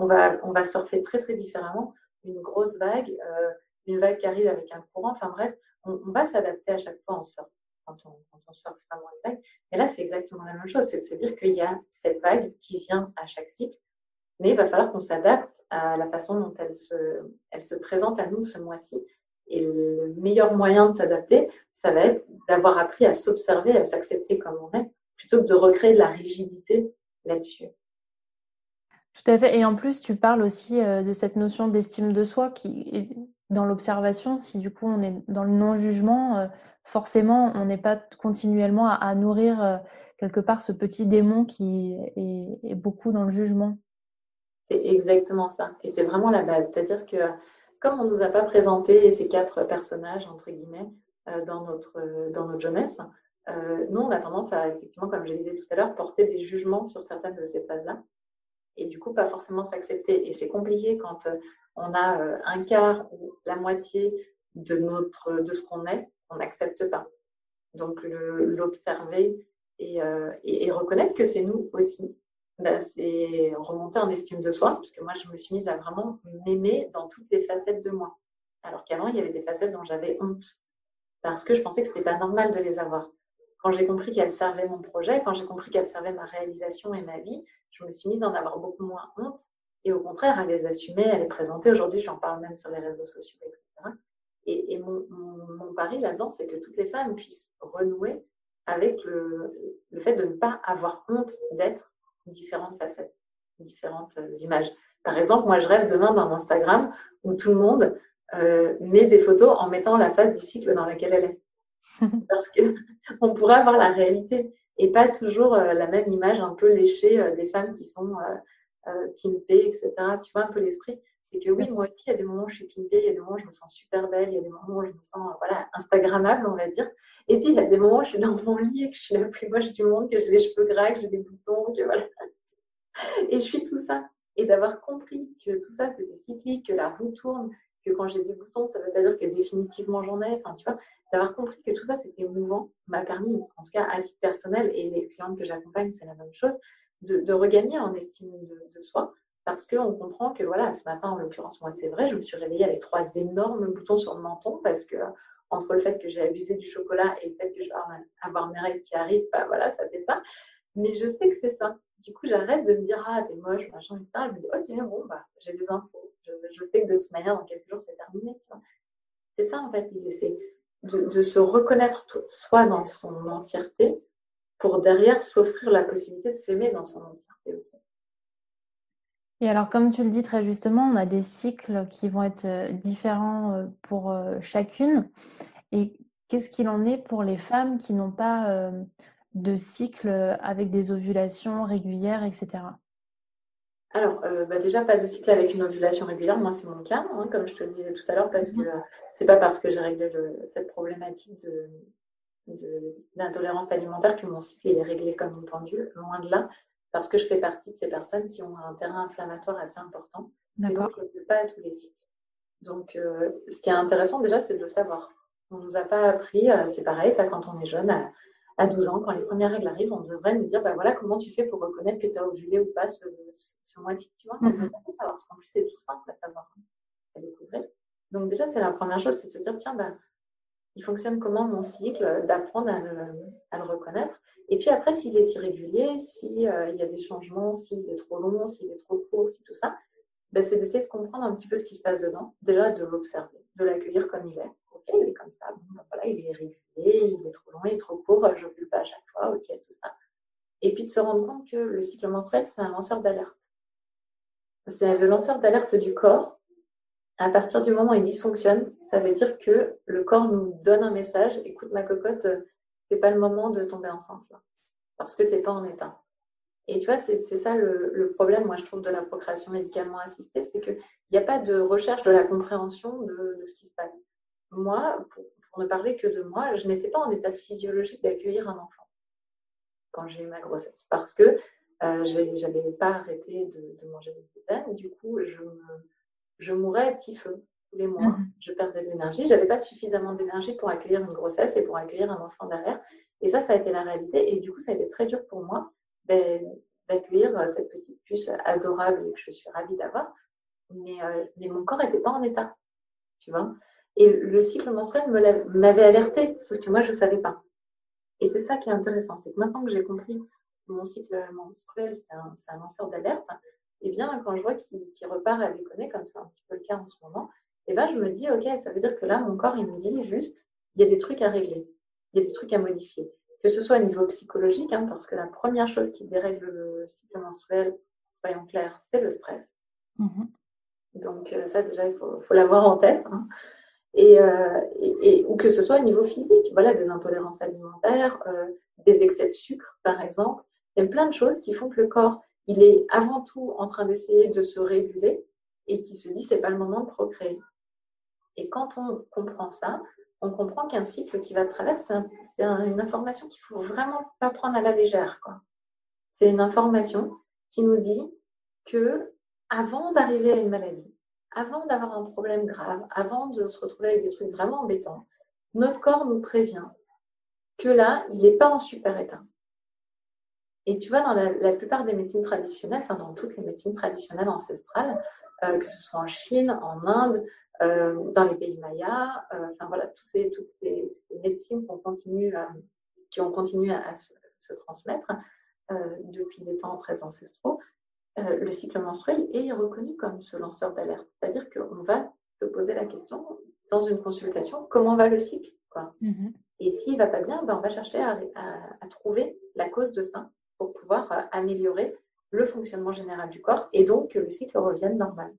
Speaker 2: On va, on surfer très très différemment. Une grosse vague, euh, une vague qui arrive avec un courant, enfin bref, on, va s'adapter à chaque fois en surf, quand on, quand on surfe vraiment une vague. Et là, c'est exactement la même chose, c'est de se dire qu'il y a cette vague qui vient à chaque cycle, mais il va falloir qu'on s'adapte à la façon dont elle se, elle se présente à nous ce mois-ci et le meilleur moyen de s'adapter, ça va être d'avoir appris à s'observer, à s'accepter comme on est, plutôt que de recréer de la rigidité là-dessus.
Speaker 1: Tout à fait. Et en plus, tu parles aussi euh, de cette notion d'estime de soi qui est dans l'observation. Si du coup on est dans le non-jugement, euh, forcément, on n'est pas continuellement à, nourrir euh, quelque part ce petit démon qui est, beaucoup dans le jugement.
Speaker 2: C'est exactement ça. Et c'est vraiment la base. C'est-à-dire que comme on ne nous a pas présenté ces quatre personnages, entre guillemets, dans, notre, dans notre jeunesse, nous, on a tendance à, effectivement, comme je disais tout à l'heure, porter des jugements sur certaines de ces phases-là. Et du coup, pas forcément s'accepter. Et c'est compliqué quand on a un quart ou la moitié de, notre, de ce qu'on est, on n'accepte pas. Donc, l'observer et, reconnaître que c'est nous aussi. Bah, c'est remonter en estime de soi, parce que moi, je me suis mise à vraiment m'aimer dans toutes les facettes de moi. Alors qu'avant, il y avait des facettes dont j'avais honte, parce que je pensais que ce n'était pas normal de les avoir. Quand j'ai compris qu'elles servaient mon projet, quand j'ai compris qu'elles servaient ma réalisation et ma vie, je me suis mise à en avoir beaucoup moins honte, et au contraire, à les assumer, à les présenter. Aujourd'hui, j'en parle même sur les réseaux sociaux, etc. Et, mon, mon, pari là-dedans, c'est que toutes les femmes puissent renouer avec le, fait de ne pas avoir honte d'être différentes facettes, différentes euh, images. Par exemple, moi, je rêve demain d'un Instagram où tout le monde euh, met des photos en mettant la phase du cycle dans laquelle elle est. Parce que on pourrait avoir la réalité et pas toujours euh, la même image un peu léchée des femmes qui sont pimpées, etc. Tu vois un peu l'esprit? C'est que oui, moi aussi, il y a des moments où je suis pimpée, il y a des moments où je me sens super belle, il y a des moments où je me sens voilà, Instagrammable, on va dire. Et puis, il y a des moments où je suis dans mon lit et que je suis la plus moche du monde, que j'ai les cheveux gras, que j'ai des boutons, que voilà. Et je suis tout ça. Et d'avoir compris que tout ça, c'était cyclique, que la roue tourne, que quand j'ai des boutons, ça ne veut pas dire que définitivement j'en ai. Enfin, tu vois, d'avoir compris que tout ça, c'était mouvant, m'a permis, en tout cas à titre personnel, et les clientes que j'accompagne, c'est la même chose, de, regagner en estime de, soi. Parce qu'on comprend que, voilà, ce matin, en l'occurrence, moi, c'est vrai, je me suis réveillée avec trois énormes boutons sur le menton parce que, entre le fait que j'ai abusé du chocolat et le fait que je vais avoir mes règles qui arrivent, bah voilà, ça fait ça. Mais je sais que c'est ça. Du coup, j'arrête de me dire, ah, t'es moche, machin, etc. Je me dis, ok, bon, bah, j'ai des infos. Je, sais que de toute manière, dans quelques jours, c'est terminé. C'est ça, en fait, l'idée. C'est de, se reconnaître soi dans son entièreté pour derrière s'offrir la possibilité de s'aimer dans son entièreté aussi.
Speaker 1: Et alors, comme tu le dis très justement, on a des cycles qui vont être euh, différents euh, pour euh, chacune. Et qu'est-ce qu'il en est pour les femmes qui n'ont pas de cycle avec des ovulations régulières, etc.
Speaker 2: Alors, euh, bah, déjà, pas de cycle avec une ovulation régulière. Moi, c'est mon cas, hein, comme je te le disais tout à l'heure, parce que euh, c'est pas parce que j'ai réglé cette problématique d'intolérance alimentaire que mon cycle est réglé comme une pendule. Loin de là, parce que je fais partie de ces personnes qui ont un terrain inflammatoire assez important. D'accord. donc, je ne fais pas à tous les cycles. Donc, euh, ce qui est intéressant déjà, c'est de le savoir. On ne nous a pas appris, c'est pareil, ça quand on est jeune, à 12 ans, quand les premières règles arrivent, on devrait nous dire, bah voilà, comment tu fais pour reconnaître que tu as ovulé ou pas ce, mois-ci, tu vois. On devrait pas savoir, parce qu'en plus, c'est tout simple à savoir, à découvrir. Donc déjà, c'est la première chose, c'est de se dire, tiens, bah, il fonctionne comment mon cycle, d'apprendre à le, reconnaître. Et puis après, s'il est irrégulier, s'il euh, y a des changements, s'il est trop long, s'il est trop court, si tout ça, bah, c'est d'essayer de comprendre un petit peu ce qui se passe dedans. Déjà, de l'observer, de l'accueillir comme il est. Ok, il est comme ça, bon, bah, voilà, il est irrégulier il est il est trop court, je ne pas à chaque fois, ok, tout ça. Et puis de se rendre compte que le cycle menstruel, c'est un lanceur d'alerte. C'est le lanceur d'alerte du corps. À partir du moment où il dysfonctionne, ça veut dire que le corps nous donne un message, écoute ma cocotte, c'est pas le moment de tomber enceinte parce que tu n'es pas en état. Et tu vois, c'est ça le, problème, moi je trouve, de la procréation médicalement assistée, c'est qu'il n'y a pas de recherche de la compréhension de, de, ce qui se passe. Moi, pour, pour ne parler que de moi, je n'étais pas en état physiologique d'accueillir un enfant quand j'ai eu ma grossesse parce que euh, je n'avais pas arrêté de, manger du gluten. Du coup, je, je mourais à petit feu tous les mois. Mhm. Je perdais de l'énergie. Je n'avais pas suffisamment d'énergie pour accueillir une grossesse et pour accueillir un enfant derrière. Et ça, ça a été la réalité. Et du coup, ça a été très dur pour moi ben, d'accueillir cette petite puce adorable que je suis ravie d'avoir. Mais, euh, mais mon corps n'était pas en état. Tu vois? Et le cycle menstruel m'avait alerté, sauf que moi, je ne savais pas. Et c'est ça qui est intéressant, c'est que maintenant que j'ai compris que mon cycle menstruel, c'est un, lanceur d'alerte, et eh bien, quand je vois qu'il repart à déconner, comme c'est un petit peu le cas en ce moment, et eh ben, je me dis, OK, ça veut dire que là, mon corps, il me dit juste, il y a des trucs à régler, il y a des trucs à modifier. Que ce soit au niveau psychologique, hein, parce que la première chose qui dérègle le cycle menstruel, soyons clairs, c'est le stress. Mm-hmm. Donc, euh, ça, déjà, il faut, l'avoir en tête. Hein. Euh, et, ou que ce soit au niveau physique, voilà, des intolérances alimentaires, euh, des excès de sucre, par exemple. Il y a plein de choses qui font que le corps, il est avant tout en train d'essayer de se réguler et qui se dit c'est pas le moment de procréer. Et quand on comprend ça, on comprend qu'un cycle qui va de travers, c'est une information qu'il faut vraiment pas prendre à la légère. C'est une information qui nous dit que avant d'arriver à une maladie, avant d'avoir un problème grave, avant de se retrouver avec des trucs vraiment embêtants, notre corps nous prévient que là, il n'est pas en super état. Et tu vois, dans la, plupart des médecines traditionnelles, enfin dans toutes les médecines traditionnelles ancestrales, euh, que ce soit en Chine, en Inde, euh, dans les pays mayas, euh, enfin voilà, ces, toutes ces, médecines continue, qui ont continué à, se, se, transmettre depuis des temps très ancestraux, euh, le cycle menstruel est reconnu comme ce lanceur d'alerte. C'est-à-dire qu'on va te poser la question dans une consultation, comment va le cycle mm-hmm. Et s'il ne va pas bien, ben on va chercher à, trouver la cause de ça pour pouvoir euh, améliorer le fonctionnement général du corps et donc que le cycle revienne normal.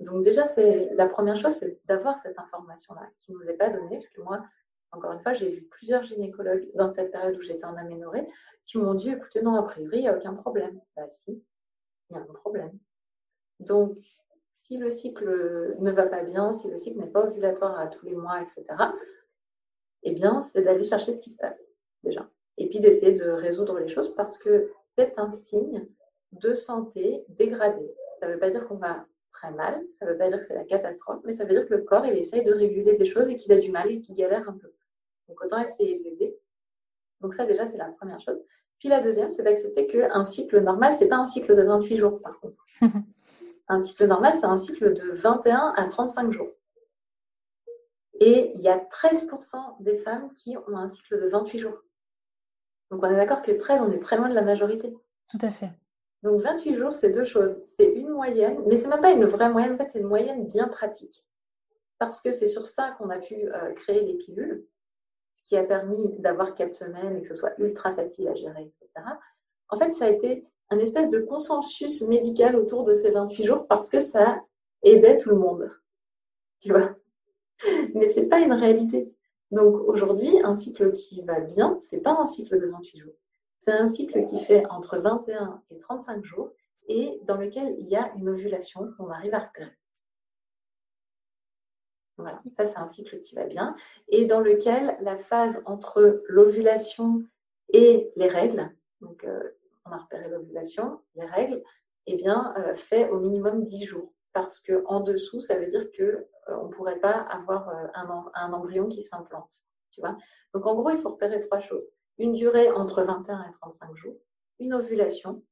Speaker 2: Donc déjà, c'est la première chose, c'est d'avoir cette information-là qui ne nous est pas donnée, parce que moi, encore une fois, j'ai vu plusieurs gynécologues dans cette période où j'étais en aménorrhée qui m'ont dit, écoutez, non, a priori, il n'y a aucun problème. Bah si, il y a un problème. Donc, Si le cycle ne va pas bien, si le cycle n'est pas ovulatoire à tous les mois, etc., eh bien, c'est d'aller chercher ce qui se passe déjà. Et puis d'essayer de résoudre les choses parce que c'est un signe de santé dégradée. Ça ne veut pas dire qu'on va très mal, ça ne veut pas dire que c'est la catastrophe, mais ça veut dire que le corps, il essaye de réguler des choses et qu'il a du mal et qu'il galère un peu. Donc autant essayer de l'aider. Donc ça déjà, c'est la première chose. Puis la deuxième, c'est d'accepter qu'un cycle normal, ce n'est pas un cycle de 28 jours par contre. un cycle normal, c'est un cycle de 21 à 35 jours. Et il y a 13% des femmes qui ont un cycle de 28 jours. Donc on est d'accord que 13, on est très loin de la majorité.
Speaker 1: Tout à fait.
Speaker 2: Donc 28 jours, c'est deux choses. C'est une moyenne, mais c'est même pas une vraie moyenne, en fait, c'est une moyenne bien pratique. Parce que c'est sur ça qu'on a pu euh, créer les pilules, qui a permis d'avoir quatre semaines et que ce soit ultra facile à gérer, etc. En fait, ça a été un espèce de consensus médical autour de ces 28 jours parce que ça aidait tout le monde. Tu vois Mais c'est pas une réalité. Donc aujourd'hui, un cycle qui va bien, c'est pas un cycle de 28 jours. C'est un cycle qui fait entre 21 et 35 jours et dans lequel il y a une ovulation qu'on arrive à repérer. Voilà, ça c'est un cycle qui va bien et dans lequel la phase entre l'ovulation et les règles, donc euh, on a repéré l'ovulation, les règles, eh bien, euh, fait au minimum 10 jours. Parce qu'en dessous, ça veut dire qu'on euh, on ne pourrait pas avoir un, un embryon qui s'implante. Tu vois Donc en gros, il faut repérer trois choses une durée entre 21 et 35 jours, une ovulation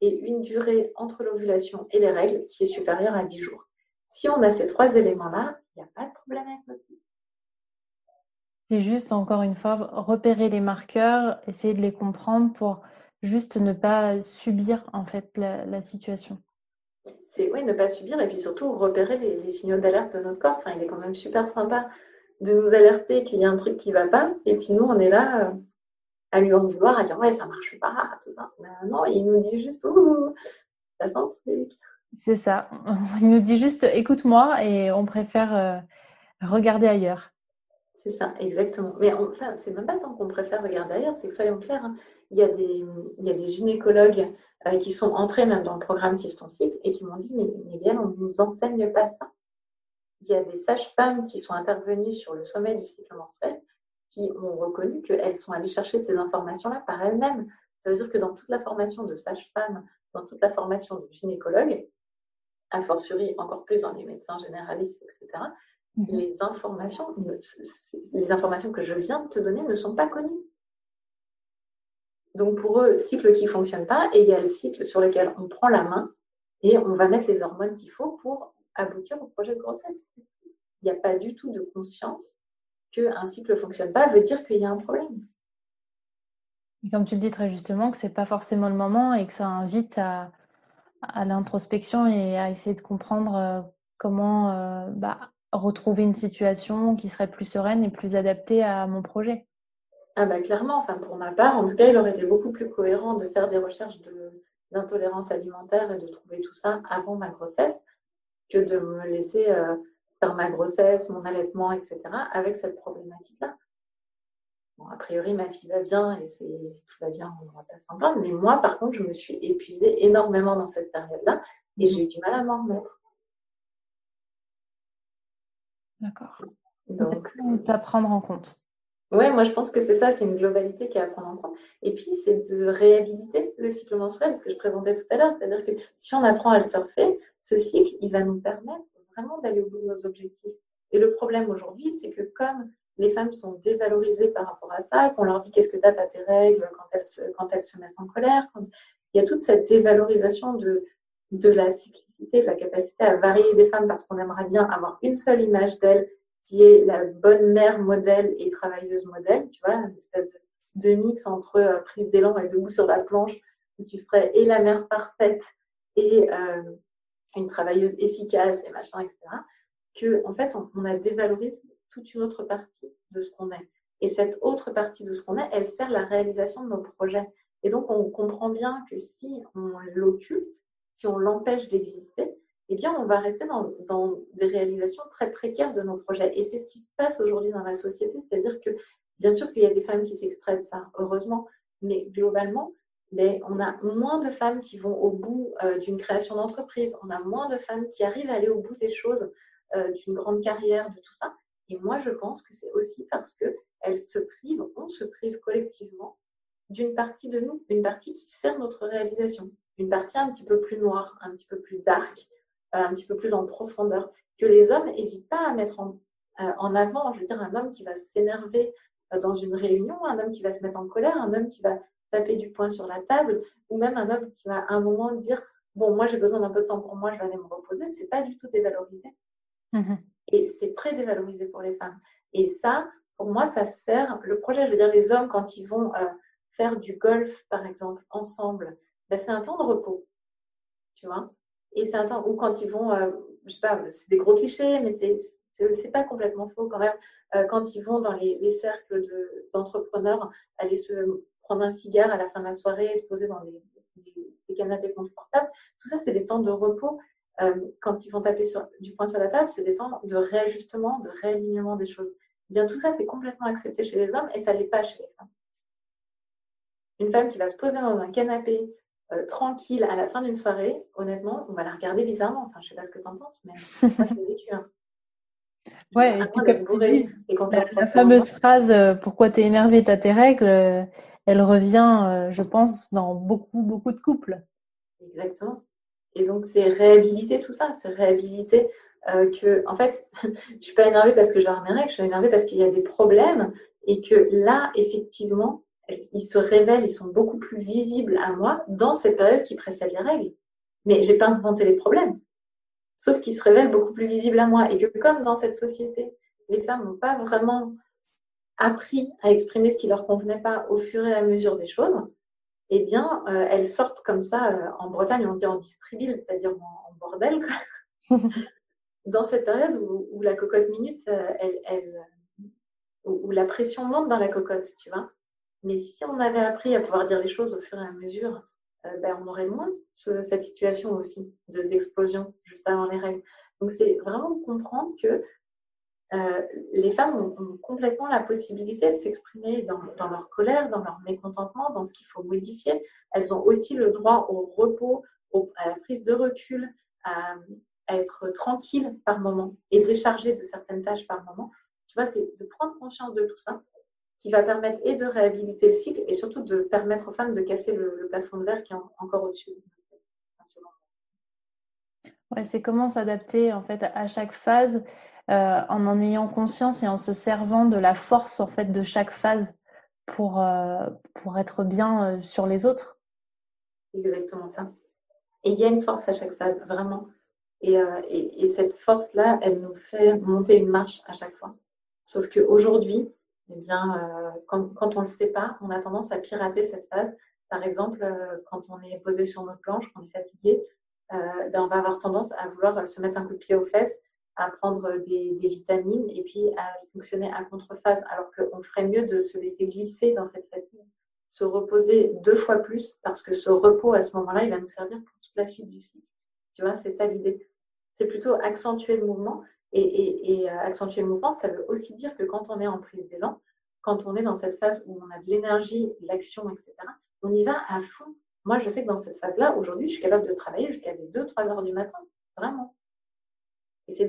Speaker 2: et une durée entre l'ovulation et les règles qui est supérieure à 10 jours. Si on a ces trois éléments-là, il n'y a pas de problème avec notre cycle.
Speaker 1: C'est juste, encore une fois, repérer les marqueurs, essayer de les comprendre pour juste ne pas subir en fait la, situation.
Speaker 2: C'est oui, ne pas subir et puis surtout repérer les, les signaux d'alerte de notre corps. Enfin, il est quand même super sympa de nous alerter qu'il y a un truc qui ne va pas. Et puis nous, on est là, euh, à lui en vouloir, à dire ouais, ça marche pas, tout ça. non, il nous dit juste ouh, ça sent
Speaker 1: C'est ça. Il nous dit juste écoute-moi et on préfère euh, regarder ailleurs.
Speaker 2: C'est ça, exactement. Mais enfin, c'est même pas tant qu'on préfère regarder ailleurs, c'est que soyons clairs, hein, il, y a des, il y a des gynécologues euh, qui sont entrés même dans le programme qui est ton site et qui m'ont dit mais, bien, on ne nous enseigne pas ça. Il y a des sages-femmes qui sont intervenues sur le sommet du cycle menstruel qui ont reconnu qu'elles sont allées chercher ces informations-là par elles-mêmes. Ça veut dire que dans toute la formation de sage-femme, dans toute la formation de gynécologue, a fortiori encore plus dans les médecins généralistes, etc., mhm. les, informations, les informations que je viens de te donner ne sont pas connues. Donc pour eux, cycle qui ne fonctionne pas égale cycle sur lequel on prend la main et on va mettre les hormones qu'il faut pour aboutir au projet de grossesse. Il n'y a pas du tout de conscience qu'un cycle ne fonctionne pas veut dire qu'il y a un problème.
Speaker 1: Et comme tu le dis très justement, que ce n'est pas forcément le moment et que ça invite à, l'introspection et à essayer de comprendre euh, comment euh, bah, retrouver une situation qui serait plus sereine et plus adaptée à mon projet.
Speaker 2: Ah bah clairement, enfin pour ma part, en tout cas, il aurait été beaucoup plus cohérent de faire des recherches d'intolérance alimentaire et de trouver tout ça avant ma grossesse que de me laisser euh, ma grossesse, mon allaitement, etc., avec cette problématique-là. Bon, a priori, ma fille va bien et c'est, tout va bien, on ne va pas s'en plaindre. Mais moi, par contre, je me suis épuisée énormément dans cette période-là et j'ai eu du mal à m'en remettre.
Speaker 1: D'accord. Donc, à prendre en compte.
Speaker 2: Oui, moi je pense que c'est ça, c'est une globalité qui est à prendre en compte. Et puis c'est de réhabiliter le cycle menstruel, ce que je présentais tout à l'heure. C'est-à-dire que si on apprend à le surfer, ce cycle, il va nous permettre vraiment d'aller au bout de nos objectifs. Et le problème aujourd'hui, c'est que comme les femmes sont dévalorisées par rapport à ça, qu'on leur dit qu'est-ce que tu as, tes règles, quand elles, se, quand elles se mettent en colère, il y a toute cette dévalorisation de, de la cyclicité, de la capacité à varier des femmes parce qu'on aimerait bien avoir une seule image d'elle qui est la bonne mère modèle et travailleuse modèle, tu vois, une espèce de, mix entre euh, prise d'élan et debout sur la planche, où tu serais et la mère parfaite et, euh, une travailleuse efficace et machin, etc., que en fait, on, a dévalorisé toute une autre partie de ce qu'on est. Et cette autre partie de ce qu'on est, elle sert la réalisation de nos projets. Et donc, on comprend bien que si on l'occulte, si on l'empêche d'exister, eh bien, on va rester dans, des réalisations très précaires de nos projets. Et c'est ce qui se passe aujourd'hui dans la société. C'est-à-dire que, bien sûr qu'il y a des femmes qui s'extraient de ça, heureusement, mais globalement, mais on a moins de femmes qui vont au bout euh, d'une création d'entreprise, on a moins de femmes qui arrivent à aller au bout des choses, euh, d'une grande carrière, de tout ça. Et moi, je pense que c'est aussi parce qu'elles se privent, on se prive collectivement d'une partie de nous, une partie qui sert notre réalisation, une partie un petit peu plus noire, un petit peu plus dark, euh, un petit peu plus en profondeur, que les hommes n'hésitent pas à mettre en, en, avant. Je veux dire, un homme qui va s'énerver dans une réunion, un homme qui va se mettre en colère, un homme qui va taper du poing sur la table, ou même un homme qui va à un moment dire Bon, moi j'ai besoin d'un peu de temps pour moi, je vais aller me reposer, c'est pas du tout dévalorisé. Mhm. Et c'est très dévalorisé pour les femmes. Et ça, pour moi, ça sert. Le projet, je veux dire, les hommes, quand ils vont euh, faire du golf, par exemple, ensemble, ben, c'est un temps de repos. Tu vois? Et c'est un temps où, quand ils vont, euh, je sais pas, c'est des gros clichés, mais c'est pas complètement faux quand même. Euh, quand ils vont dans les, les cercles d'entrepreneurs, aller se prendre un cigare à la fin de la soirée se poser dans des, canapés confortables. Tout ça, c'est des temps de repos. Euh, quand ils vont taper du poing sur la table, c'est des temps de réajustement, de réalignement des choses. Eh bien, tout ça, c'est complètement accepté chez les hommes et ça ne l'est pas chez les femmes. Une femme qui va se poser dans un canapé euh, tranquille à la fin d'une soirée, honnêtement, on va la regarder bizarrement. Enfin, je ne sais pas ce que tu en penses, mais moi, je l'ai vécu. Hein.
Speaker 1: Ouais, et puis comme la, la fameuse phrase euh, Pourquoi t'es énervé, t'as tes règles elle revient, euh, je pense, dans beaucoup, beaucoup de couples.
Speaker 2: Exactement. Et donc, c'est réhabiliter tout ça, c'est réhabiliter euh, que, en fait, je ne suis pas énervée parce que j'ai mes règles, je suis énervée parce qu'il y a des problèmes et que là, effectivement, ils se révèlent, ils sont beaucoup plus visibles à moi dans ces périodes qui précèdent les règles. Mais j'ai pas inventé les problèmes. Sauf qu'ils se révèlent beaucoup plus visibles à moi et que comme dans cette société, les femmes n'ont pas vraiment appris à exprimer ce qui leur convenait pas au fur et à mesure des choses, eh bien, euh, elles sortent comme ça, euh, en Bretagne, on dit en distribile, c'est-à-dire en, bordel, dans cette période où, la cocotte minute, euh, elle, où, la pression monte dans la cocotte, tu vois. Mais si on avait appris à pouvoir dire les choses au fur et à mesure, ben, on aurait moins cette situation aussi d'explosion juste avant les règles. Donc, c'est vraiment comprendre que euh, les femmes ont, complètement la possibilité de s'exprimer dans, leur colère, dans leur mécontentement, dans ce qu'il faut modifier. Elles ont aussi le droit au repos, à la prise de recul, à, être tranquille par moment et décharger de certaines tâches par moment. Tu vois, c'est de prendre conscience de tout ça qui va permettre et de réhabiliter le cycle et surtout de permettre aux femmes de casser le, plafond de verre qui est encore au-dessus.
Speaker 1: Ouais, c'est comment s'adapter en fait à chaque phase euh, en en ayant conscience et en se servant de la force en fait de chaque phase pour, euh, pour être bien euh, sur les autres.
Speaker 2: Exactement ça. Et il y a une force à chaque phase, vraiment. Et, et, cette force-là, elle nous fait monter une marche à chaque fois. Sauf qu'aujourd'hui, eh bien, quand, on ne le sait pas, on a tendance à pirater cette phase. Par exemple, quand on est posé sur notre planche, qu'on est fatigué, ben, on va avoir tendance à vouloir se mettre un coup de pied aux fesses à prendre des, vitamines et puis à fonctionner à contrephase, alors qu'on ferait mieux de se laisser glisser dans cette fatigue, se reposer deux fois plus, parce que ce repos à ce moment-là, il va nous servir pour toute la suite du cycle. Tu vois, c'est ça l'idée. C'est plutôt accentuer le mouvement. Et, euh, accentuer le mouvement, ça veut aussi dire que quand on est en prise d'élan, quand on est dans cette phase où on a de l'énergie, l'action, etc., on y va à fond. Moi, je sais que dans cette phase-là, aujourd'hui, je suis capable de travailler jusqu'à 2-3 heures du matin. Vraiment c'est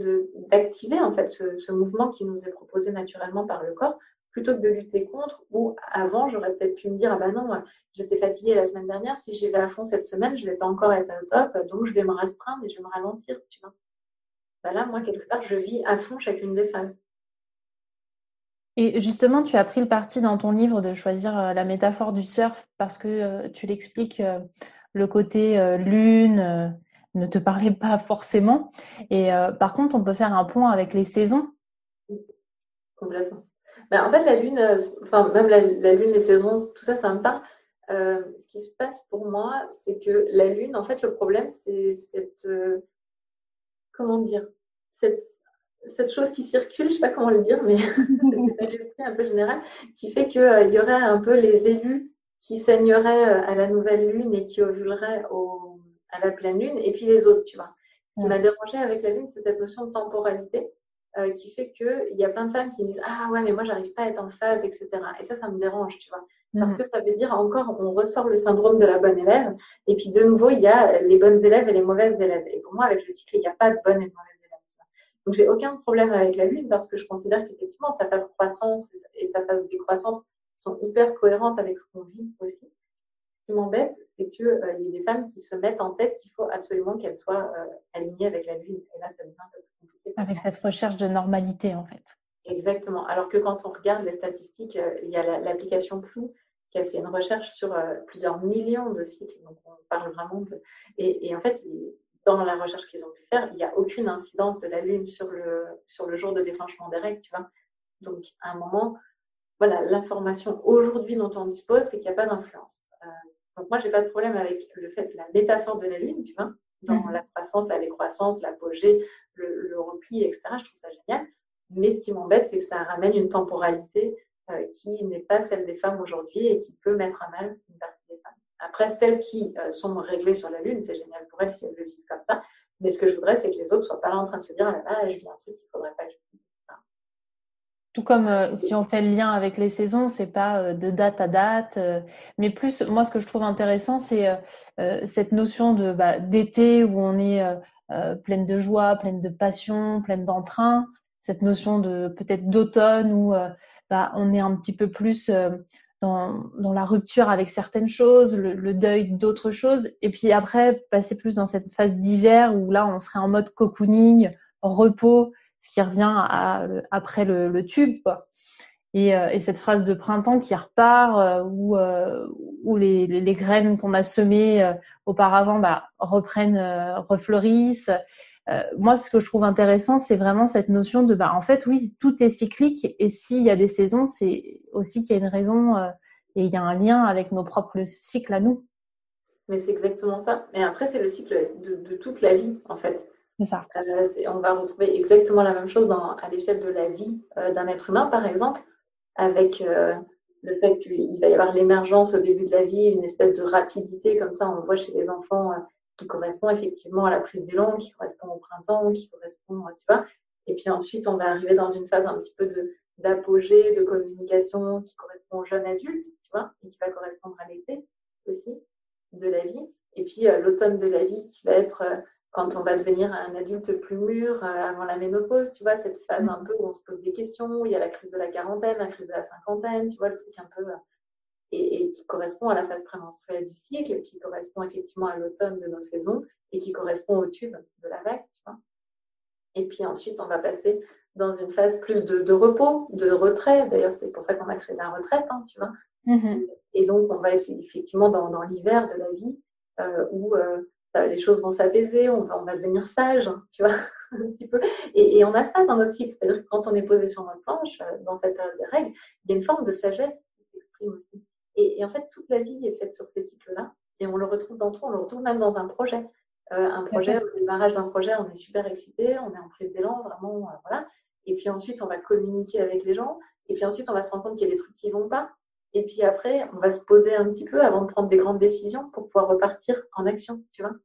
Speaker 2: d'activer en fait ce, mouvement qui nous est proposé naturellement par le corps plutôt que de lutter contre ou avant j'aurais peut-être pu me dire ah bah non j'étais fatiguée la semaine dernière si j'y vais à fond cette semaine je vais pas encore être au top donc je vais me restreindre et je vais me ralentir tu vois. Bah là moi quelque part je vis à fond chacune des phases.
Speaker 1: Et justement, tu as pris le parti dans ton livre de choisir euh, la métaphore du surf parce que euh, tu l'expliques euh, le côté lune, ne te parlait pas forcément. Et euh, par contre, on peut faire un point avec les saisons.
Speaker 2: Complètement. Ben, en fait, la lune, euh, même la, lune, les saisons, tout ça, ça me parle. Euh, ce qui se passe pour moi, c'est que la lune, en fait, le problème, c'est cette, comment dire, cette, cette, chose qui circule, je sais pas comment le dire, mais c'est un peu général, qui fait qu'il y aurait un peu les élus qui saigneraient à la nouvelle lune et qui ovuleraient au à la pleine lune, et puis les autres, tu vois. Ce qui m'a dérangé avec la lune, c'est cette notion de temporalité euh, qui fait qu'il y a plein de femmes qui disent Ah ouais, mais moi, j'arrive pas à être en phase, etc. Et ça, ça me dérange, tu vois. Parce mm. que ça veut dire encore, on ressort le syndrome de la bonne élève. Et puis de nouveau, il y a les bonnes élèves et les mauvaises élèves. Et pour moi, avec le cycle, il n'y a pas de bonnes et de mauvaises élèves. Donc j'ai aucun problème avec la lune parce que je considère qu'effectivement, sa phase croissance et sa phase décroissante sont hyper cohérentes avec ce qu'on vit aussi. Ce qui m'embête, c'est qu'il euh, y a des femmes qui se mettent en tête qu'il faut absolument qu'elles soient euh, alignées avec la lune. Et là, ça devient un peu plus compliqué.
Speaker 1: Avec cette recherche de normalité, en fait.
Speaker 2: Exactement. Alors que quand on regarde les statistiques, euh, il y a l'application Plou qui a fait une recherche sur euh, plusieurs millions de cycles. Donc, on parle vraiment de. Et, en fait, dans la recherche qu'ils ont pu faire, il n'y a aucune incidence de la Lune sur le, sur le jour de déclenchement des règles, tu vois. Donc, à un moment, voilà, l'information aujourd'hui dont on dispose, c'est qu'il n'y a pas d'influence. Euh, donc, moi, je n'ai pas de problème avec le fait, la métaphore de la Lune, tu vois, dans mmh. la croissance, la décroissance, l'apogée, le, le repli, etc. Je trouve ça génial. Mais ce qui m'embête, c'est que ça ramène une temporalité euh, qui n'est pas celle des femmes aujourd'hui et qui peut mettre à mal une partie des femmes. Après, celles qui euh, sont réglées sur la Lune, c'est génial pour elles si elles le vivent comme ça. Mais ce que je voudrais, c'est que les autres soient pas là en train de se dire, ah là là, je vis un truc qu'il faudrait pas que je vive.
Speaker 1: Tout comme euh, si on fait le lien avec les saisons, c'est pas de date à date, mais plus moi ce que je trouve intéressant, c'est cette notion de bah, d'été où on est pleine de joie, pleine de passion, pleine d'entrain, cette notion de peut-être d'automne où bah, on est un petit peu plus euh, dans, la rupture avec certaines choses, le, deuil d'autres choses, et puis après passer plus dans cette phase d'hiver où là on serait en mode cocooning, repos, ce qui revient après le, tube, quoi. Euh, et, cette phase de printemps qui repart, euh, où, les, graines qu'on a semées auparavant bah, reprennent, refleurissent, euh, moi, ce que je trouve intéressant, c'est vraiment cette notion de, bah, en fait, oui, tout est cyclique et s'il y a des saisons, c'est aussi qu'il y a une raison euh, et il y a un lien avec nos propres cycles à nous.
Speaker 2: Mais c'est exactement ça. Et après, c'est le cycle de, toute la vie, en fait. Euh, on va retrouver exactement la même chose à l'échelle de la vie d'un être humain, par exemple, avec le fait qu'il va y avoir l'émergence au début de la vie, une espèce de rapidité, comme ça, on le voit chez les enfants qui correspond effectivement à la prise d'élan, qui correspond au printemps, qui correspond, tu vois. Et puis ensuite, on va arriver dans une phase un petit peu d'apogée, de communication qui correspond au jeune adulte, tu vois, et qui va correspondre à l'été aussi de la vie. Et puis euh, l'automne de la vie qui va être euh, quand on va devenir un adulte plus mûr euh, avant la ménopause, tu vois, cette phase un peu où on se pose des questions, où il y a la crise de la quarantaine, la crise de la cinquantaine, tu vois, le truc un peu et, qui correspond à la phase prémenstruelle du cycle, qui correspond effectivement à l'automne de nos saisons et qui correspond au tube de la vague. Tu vois. Et puis ensuite, on va passer dans une phase plus de, repos, de retrait. D'ailleurs, c'est pour ça qu'on a créé la retraite, hein, tu vois. Mm-hmm. Et donc, on va être effectivement dans, l'hiver de la vie euh, où euh, les choses vont s'apaiser, on va, devenir sage, tu vois, un petit peu. Et, on a ça dans nos cycles, c'est-à-dire que quand on est posé sur notre planche, euh, dans cette période des règles, il y a une forme de sagesse qui s'exprime aussi. Et, en fait, toute la vie est faite sur ces cycles-là. Et on le retrouve dans tout, on le retrouve même dans un projet. Euh, un projet, au démarrage d'un projet, on est super excité, on est en prise d'élan, vraiment, euh, voilà. Et puis ensuite, on va communiquer avec les gens. Et puis ensuite, on va se rendre compte qu'il y a des trucs qui vont pas. Et puis après, on va se poser un petit peu avant de prendre des grandes décisions pour pouvoir repartir en action, tu vois.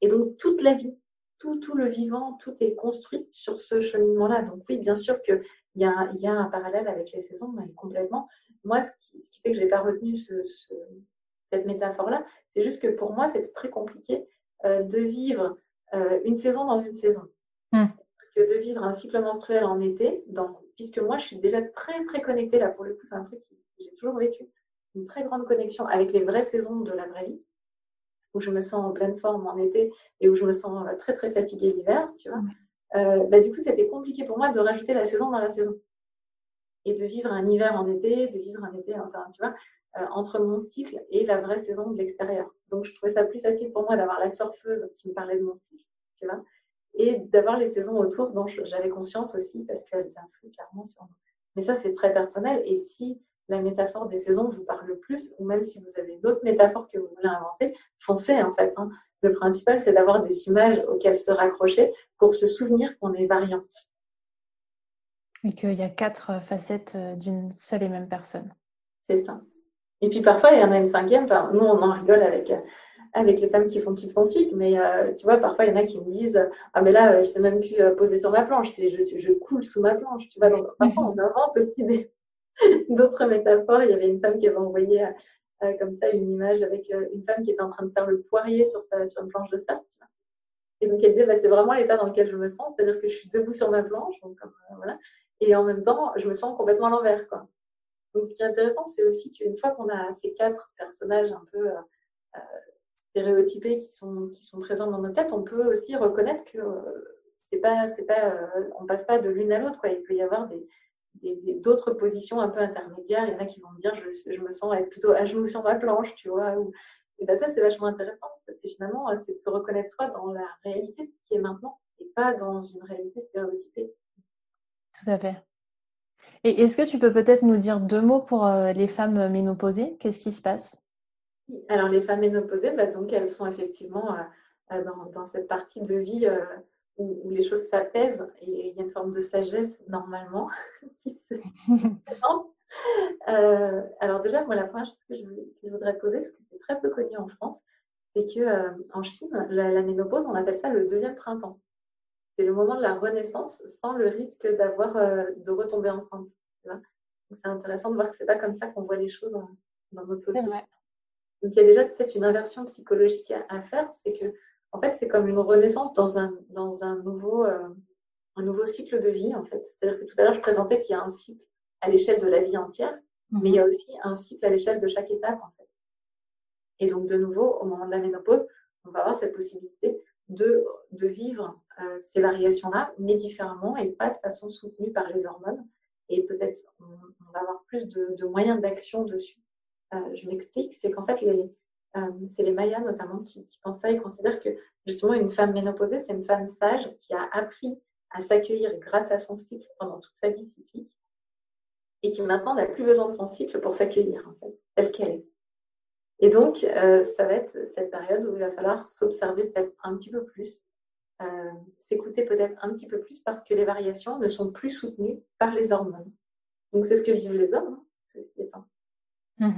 Speaker 2: Et donc, toute la vie, tout, tout le vivant, tout est construit sur ce cheminement-là. Donc oui, bien sûr qu'il y, a, y a un parallèle avec les saisons, mais complètement moi, ce qui, fait que je n'ai pas retenu cette métaphore-là, c'est juste que pour moi, c'est très compliqué euh, de vivre euh, une saison dans une saison. Hmm. Que de vivre un cycle menstruel en été, puisque moi, je suis déjà très, très connectée, là, pour le coup, c'est un truc que j'ai toujours vécu, une très grande connexion avec les vraies saisons de la vraie vie, où je me sens en pleine forme en été et où je me sens euh, très, très fatiguée l'hiver, tu vois. bah, du coup, c'était compliqué pour moi de rajouter la saison dans la saison et de vivre un hiver en été, de vivre un été, enfin, tu vois, euh, entre mon cycle et la vraie saison de l'extérieur. Donc, je trouvais ça plus facile pour moi d'avoir la surfeuse qui me parlait de mon cycle, tu vois, et d'avoir les saisons autour dont j'avais conscience aussi parce qu'elles influent clairement sur moi. Mais ça, c'est très personnel. Et si la métaphore des saisons vous parle le plus, ou même si vous avez d'autres métaphores que vous voulez inventer, foncez en fait. Hein. Le principal, c'est d'avoir des images auxquelles se raccrocher pour se souvenir qu'on est variante.
Speaker 1: Et qu'il y a quatre euh, facettes euh, d'une seule et même personne.
Speaker 2: C'est ça. Et puis parfois, il y en a une cinquième. Enfin, nous, on en rigole avec, euh, avec les femmes qui font kiff son suite. Mais tu vois, parfois, il y en a qui me disent Ah, mais là, je ne sais même plus poser sur ma planche. Je, je, je, coule sous ma planche. Tu vois, donc parfois, on invente aussi d'autres métaphores. Il y avait une femme qui avait envoyé euh, comme ça une image avec euh, une femme qui était en train de faire le poirier sur, sa, sur une planche de surf. Et donc elle disait, bah, c'est vraiment l'état dans lequel je me sens, c'est-à-dire que je suis debout sur ma planche, donc, voilà, et en même temps, je me sens complètement à l'envers. Quoi. Donc ce qui est intéressant, c'est aussi qu'une fois qu'on a ces quatre personnages un peu stéréotypés qui sont, qui sont présents dans nos têtes, on peut aussi reconnaître que c'est pas, c'est pas, euh, on passe pas de l'une à l'autre. Il peut y avoir d'autres positions un peu intermédiaires. Il y en a qui vont me dire je, je, me sens être plutôt à genoux sur ma planche, tu vois. Ou, et ben ça, c'est vachement intéressant parce que finalement, c'est de se reconnaître soi dans la réalité de ce qui est maintenant et pas dans une réalité stéréotypée.
Speaker 1: Tout à fait. Et est-ce que tu peux peut-être nous dire deux mots pour euh, les femmes ménopausées? Qu'est-ce qui se passe?
Speaker 2: Alors, les femmes ménopausées, bah, donc, elles sont effectivement euh, dans, dans, cette partie de vie où, les choses s'apaisent et il y a une forme de sagesse normalement qui se présente. Euh, alors déjà, moi, la première chose que je, voudrais poser, parce que c'est très peu connu en France, c'est que euh, en Chine, la, ménopause, on appelle ça le deuxième printemps. C'est le moment de la renaissance sans le risque d'avoir euh, de retomber enceinte. C'est intéressant de voir que c'est pas comme ça qu'on voit les choses dans, notre société. Donc il y a déjà peut-être une inversion psychologique à faire, c'est que en fait, c'est comme une renaissance dans un, dans un, nouveau, euh, un nouveau cycle de vie, en fait. C'est-à-dire que tout à l'heure, je présentais qu'il y a un cycle à l'échelle de la vie entière, mais il y a mhm. aussi un cycle à l'échelle de chaque étape, en fait. Et donc, de nouveau, au moment de la ménopause, on va avoir cette possibilité de, de vivre euh, ces variations-là, mais différemment et pas de façon soutenue par les hormones. Et peut-être on, va avoir plus de, de moyens d'action dessus. Euh, je m'explique, c'est qu'en fait, euh, c'est les Mayas notamment qui, pensent ça et considèrent que justement une femme ménopausée, c'est une femme sage qui a appris à s'accueillir grâce à son cycle pendant toute sa vie cyclique et qui maintenant n'a plus besoin de son cycle pour s'accueillir en fait, telle qu'elle est. Et donc, euh, ça va être cette période où il va falloir s'observer peut-être un petit peu plus, s'écouter peut-être un petit peu plus parce que les variations ne sont plus soutenues par les hormones. Donc, c'est ce que vivent les hommes, hein, qui est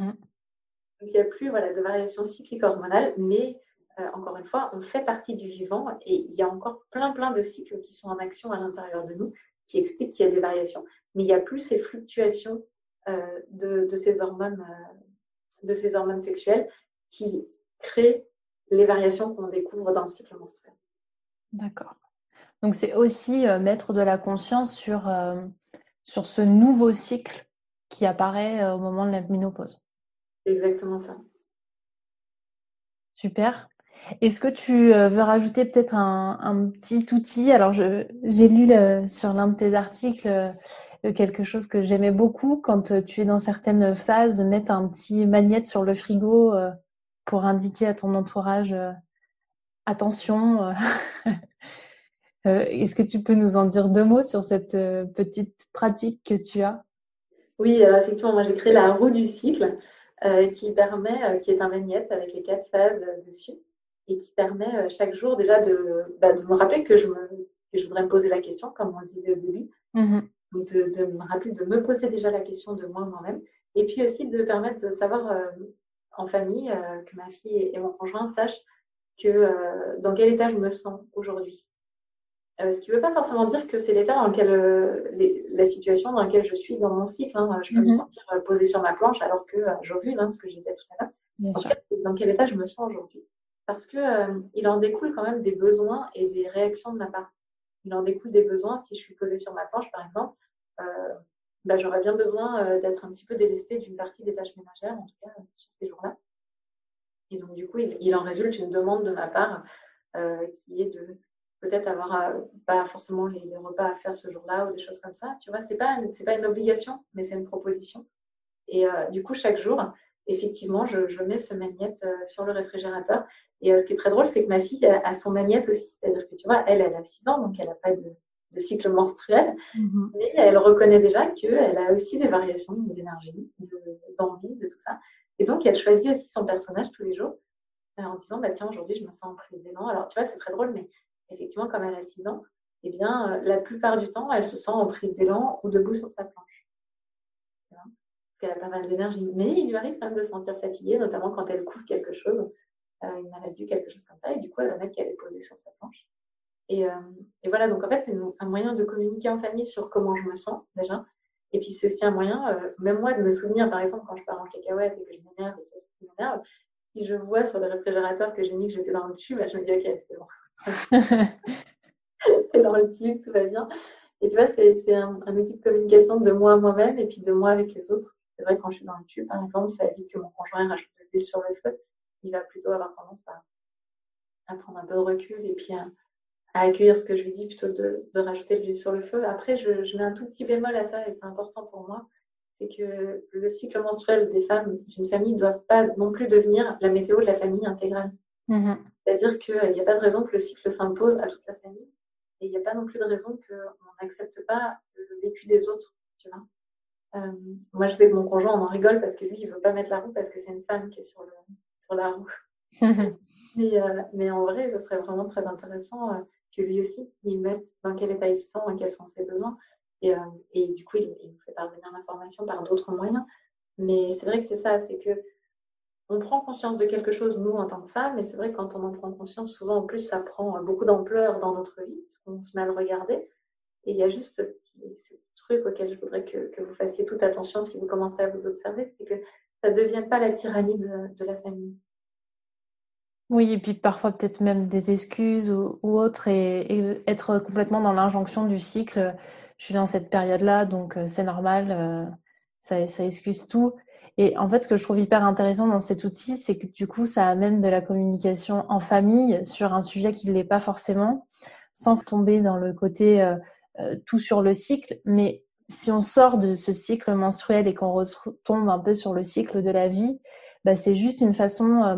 Speaker 2: il n'y a plus voilà, de variation cyclique hormonale, mais euh, encore une fois, on fait partie du vivant et il y a encore plein, plein de cycles qui sont en action à l'intérieur de nous qui expliquent qu'il y a des variations. Mais il n'y a plus ces fluctuations euh, de, ces hormones, euh, de ces hormones sexuelles qui créent les variations qu'on découvre dans le cycle menstruel.
Speaker 1: D'accord. Donc c'est aussi mettre de la conscience sur, sur ce nouveau cycle qui apparaît au moment de la ménopause
Speaker 2: exactement ça.
Speaker 1: Super. Est-ce que tu euh, veux rajouter peut-être un, petit outil? Alors, j'ai lu sur l'un de tes articles euh, quelque chose que j'aimais beaucoup quand euh, tu es dans certaines phases, mettre un petit magnète sur le frigo pour indiquer à ton entourage attention. Est-ce que tu peux nous en dire deux mots sur cette petite pratique que tu as?
Speaker 2: Oui, effectivement, moi j'ai créé la roue du cycle. Euh, qui permet, euh, qui est un magnète avec les quatre phases euh, dessus, et qui permet chaque jour déjà de, bah, de me rappeler que je, me, que je voudrais me poser la question, comme on le disait au début. Mmh Donc de, de, me rappeler de me poser déjà la question de moi moi-même. Et puis aussi de permettre de savoir en famille que ma fille et mon conjoint sachent que dans quel état je me sens aujourd'hui. Euh, ce qui ne veut pas forcément dire que c'est l'état dans lequel, euh, la situation dans laquelle je suis dans mon cycle. Hein. Je peux me mhm. sentir euh, posée sur ma planche alors que j'ovule, hein, ce que je disais tout à l'heure. dans quel état je me sens aujourd'hui Parce que il en découle quand même des besoins et des réactions de ma part. Il en découle des besoins. Si je suis posée sur ma planche, par exemple, bah, j'aurais bien besoin d'être un petit peu délestée d'une partie des tâches ménagères, en tout cas sur ces jours-là. Et donc, du coup, il, il, en résulte une demande de ma part qui est de peut-être avoir euh, pas forcément les, repas à faire ce jour-là ou des choses comme ça. Tu vois, c'est pas c'est pas une obligation, mais c'est une proposition. Et euh, du coup, chaque jour, effectivement, je, je mets ce magnète euh, sur le réfrigérateur. Et ce qui est très drôle, c'est que ma fille a, son magnète aussi. C'est-à-dire que tu vois, elle, elle a 6 ans, donc elle n'a pas de, de, cycle menstruel, mm-hmm. mais elle reconnaît déjà qu'elle a aussi des variations d'énergie, d'envie, de, tout ça. Et donc, elle choisit aussi son personnage tous les jours en disant, bah, tiens, aujourd'hui, je me sens en d'élan. Alors, tu vois, c'est très drôle, mais effectivement, comme elle a 6 ans, eh bien, euh, la plupart du temps, elle se sent en prise d'élan ou debout sur sa planche. Parce qu'elle a pas mal d'énergie. Mais il lui arrive quand même de se sentir fatiguée, notamment quand elle couvre quelque chose, euh, une maladie quelque chose comme ça, et du coup, elle va mettre qu'elle est posée sur sa planche. Et, euh, et, voilà, donc en fait, c'est un moyen de communiquer en famille sur comment je me sens déjà, Et puis c'est aussi un moyen, même moi, de me souvenir, par exemple, quand je pars en cacahuète et que je m'énerve et que je m'énerve, si je vois sur le réfrigérateur que j'ai mis que j'étais dans le tube, je me dis ok, c'est bon. C'est dans le tube, tout va bien. Et tu vois, c'est un, un, outil de communication de moi à moi-même et puis de moi avec les autres. C'est vrai, quand je suis dans le tube, par exemple, ça évite que mon conjoint rajoute de l'huile sur le feu. Il va plutôt avoir tendance à, prendre un peu de recul et puis à, accueillir ce que je lui dis plutôt de, de rajouter de l'huile sur le feu. Après, je, mets un tout petit bémol à ça et c'est important pour moi. C'est que le cycle menstruel des femmes d'une famille ne doit pas non plus devenir la météo de la famille intégrale. Mm-hmm. C'est-à-dire qu'il n'y a pas de raison que le cycle s'impose à toute la famille. Et il n'y a pas non plus de raison qu'on n'accepte pas le vécu des autres, tu vois. Euh, moi, je sais que mon conjoint, on en rigole parce que lui, il veut pas mettre la roue parce que c'est une femme qui est sur, le, sur la roue. mais, euh, mais, en vrai, ce serait vraiment très intéressant euh, que lui aussi, il mette dans quel état il se sent et quels sont ses besoins. Et, et du coup, il, il, fait parvenir l'information par d'autres moyens. Mais c'est vrai que c'est ça, c'est que on prend conscience de quelque chose, nous, en tant que femmes, et c'est vrai que quand on en prend conscience, souvent, en plus, ça prend beaucoup d'ampleur dans notre vie, parce qu'on se met à le regarder. Et il y a juste ce truc auquel je voudrais que, vous fassiez toute attention si vous commencez à vous observer, c'est que ça ne devienne pas la tyrannie de, la famille.
Speaker 1: Oui, et puis parfois peut-être même des excuses ou, autres, et, être complètement dans l'injonction du cycle. Je suis dans cette période-là, donc euh, c'est normal, euh, ça excuse tout. Et en fait, ce que je trouve hyper intéressant dans cet outil, c'est que du coup, ça amène de la communication en famille sur un sujet qui ne l'est pas forcément, sans tomber dans le côté euh, euh, tout sur le cycle. Mais si on sort de ce cycle menstruel et qu'on retombe un peu sur le cycle de la vie, bah, c'est juste une façon euh,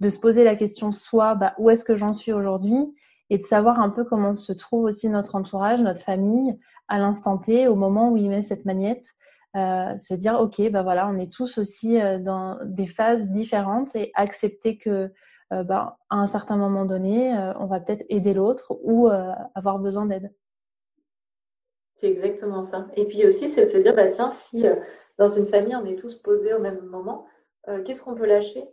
Speaker 1: de se poser la question soit bah, où est-ce que j'en suis aujourd'hui? Et de savoir un peu comment se trouve aussi notre entourage, notre famille à l'instant T, au moment où il met cette magnette euh, se dire ok bah voilà on est tous aussi euh, dans des phases différentes et accepter que euh, bah, à un certain moment donné on va peut-être aider l'autre ou avoir besoin d'aide.
Speaker 2: C'est exactement ça. Et puis aussi c'est de se dire bah tiens si dans une famille on est tous posés au même moment qu'est-ce qu'on peut lâcher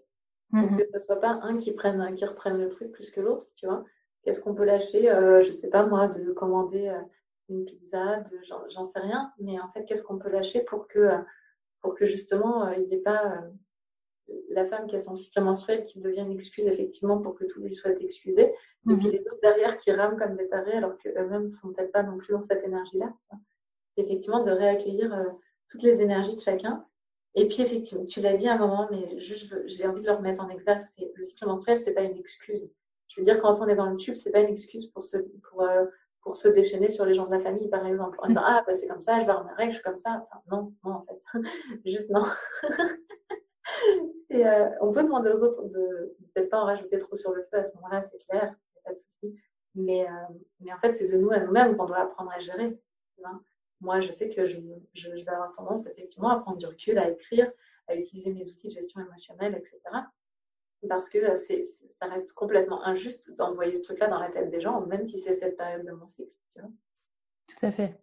Speaker 2: pour mmh que ce soit pas un qui prenne qui reprenne le truc plus que l'autre tu vois? Qu'est-ce qu'on peut lâcher je sais pas moi de commander une pizza, j'en sais rien, mais en fait, qu'est-ce qu'on peut lâcher pour que, pour que justement, euh, il n'y ait pas euh, la femme qui a son cycle menstruel qui devient une excuse effectivement pour que tout lui soit excusé, et puis mhm. les autres derrière qui rament comme des tarés alors qu'eux-mêmes ne sont peut-être pas non plus dans cette énergie-là. Effectivement, de réaccueillir euh, toutes les énergies de chacun. Et puis effectivement, tu l'as dit à un moment, mais j'ai envie de le remettre en exergue, c'est le cycle menstruel, c'est pas une excuse. Je veux dire, quand on est dans le tube, c'est pas une excuse pour, se, pour pour se déchaîner sur les gens de la famille, par exemple, en disant Ah, bah, c'est comme ça, je vais mes règles, je suis comme ça. non, non, en fait. Juste non. Euh, on peut demander aux autres de peut-être pas en rajouter trop sur le feu à ce moment-là, c'est clair, il pas de souci. Mais, euh, mais en fait, c'est de nous à nous-mêmes qu'on doit apprendre à gérer. Moi, je sais que je, je, vais avoir tendance effectivement à prendre du recul, à écrire, à utiliser mes outils de gestion émotionnelle, etc parce que euh, ça reste complètement injuste d'envoyer ce truc-là dans la tête des gens, même si c'est cette période de mon cycle. Tu vois
Speaker 1: Tout à fait.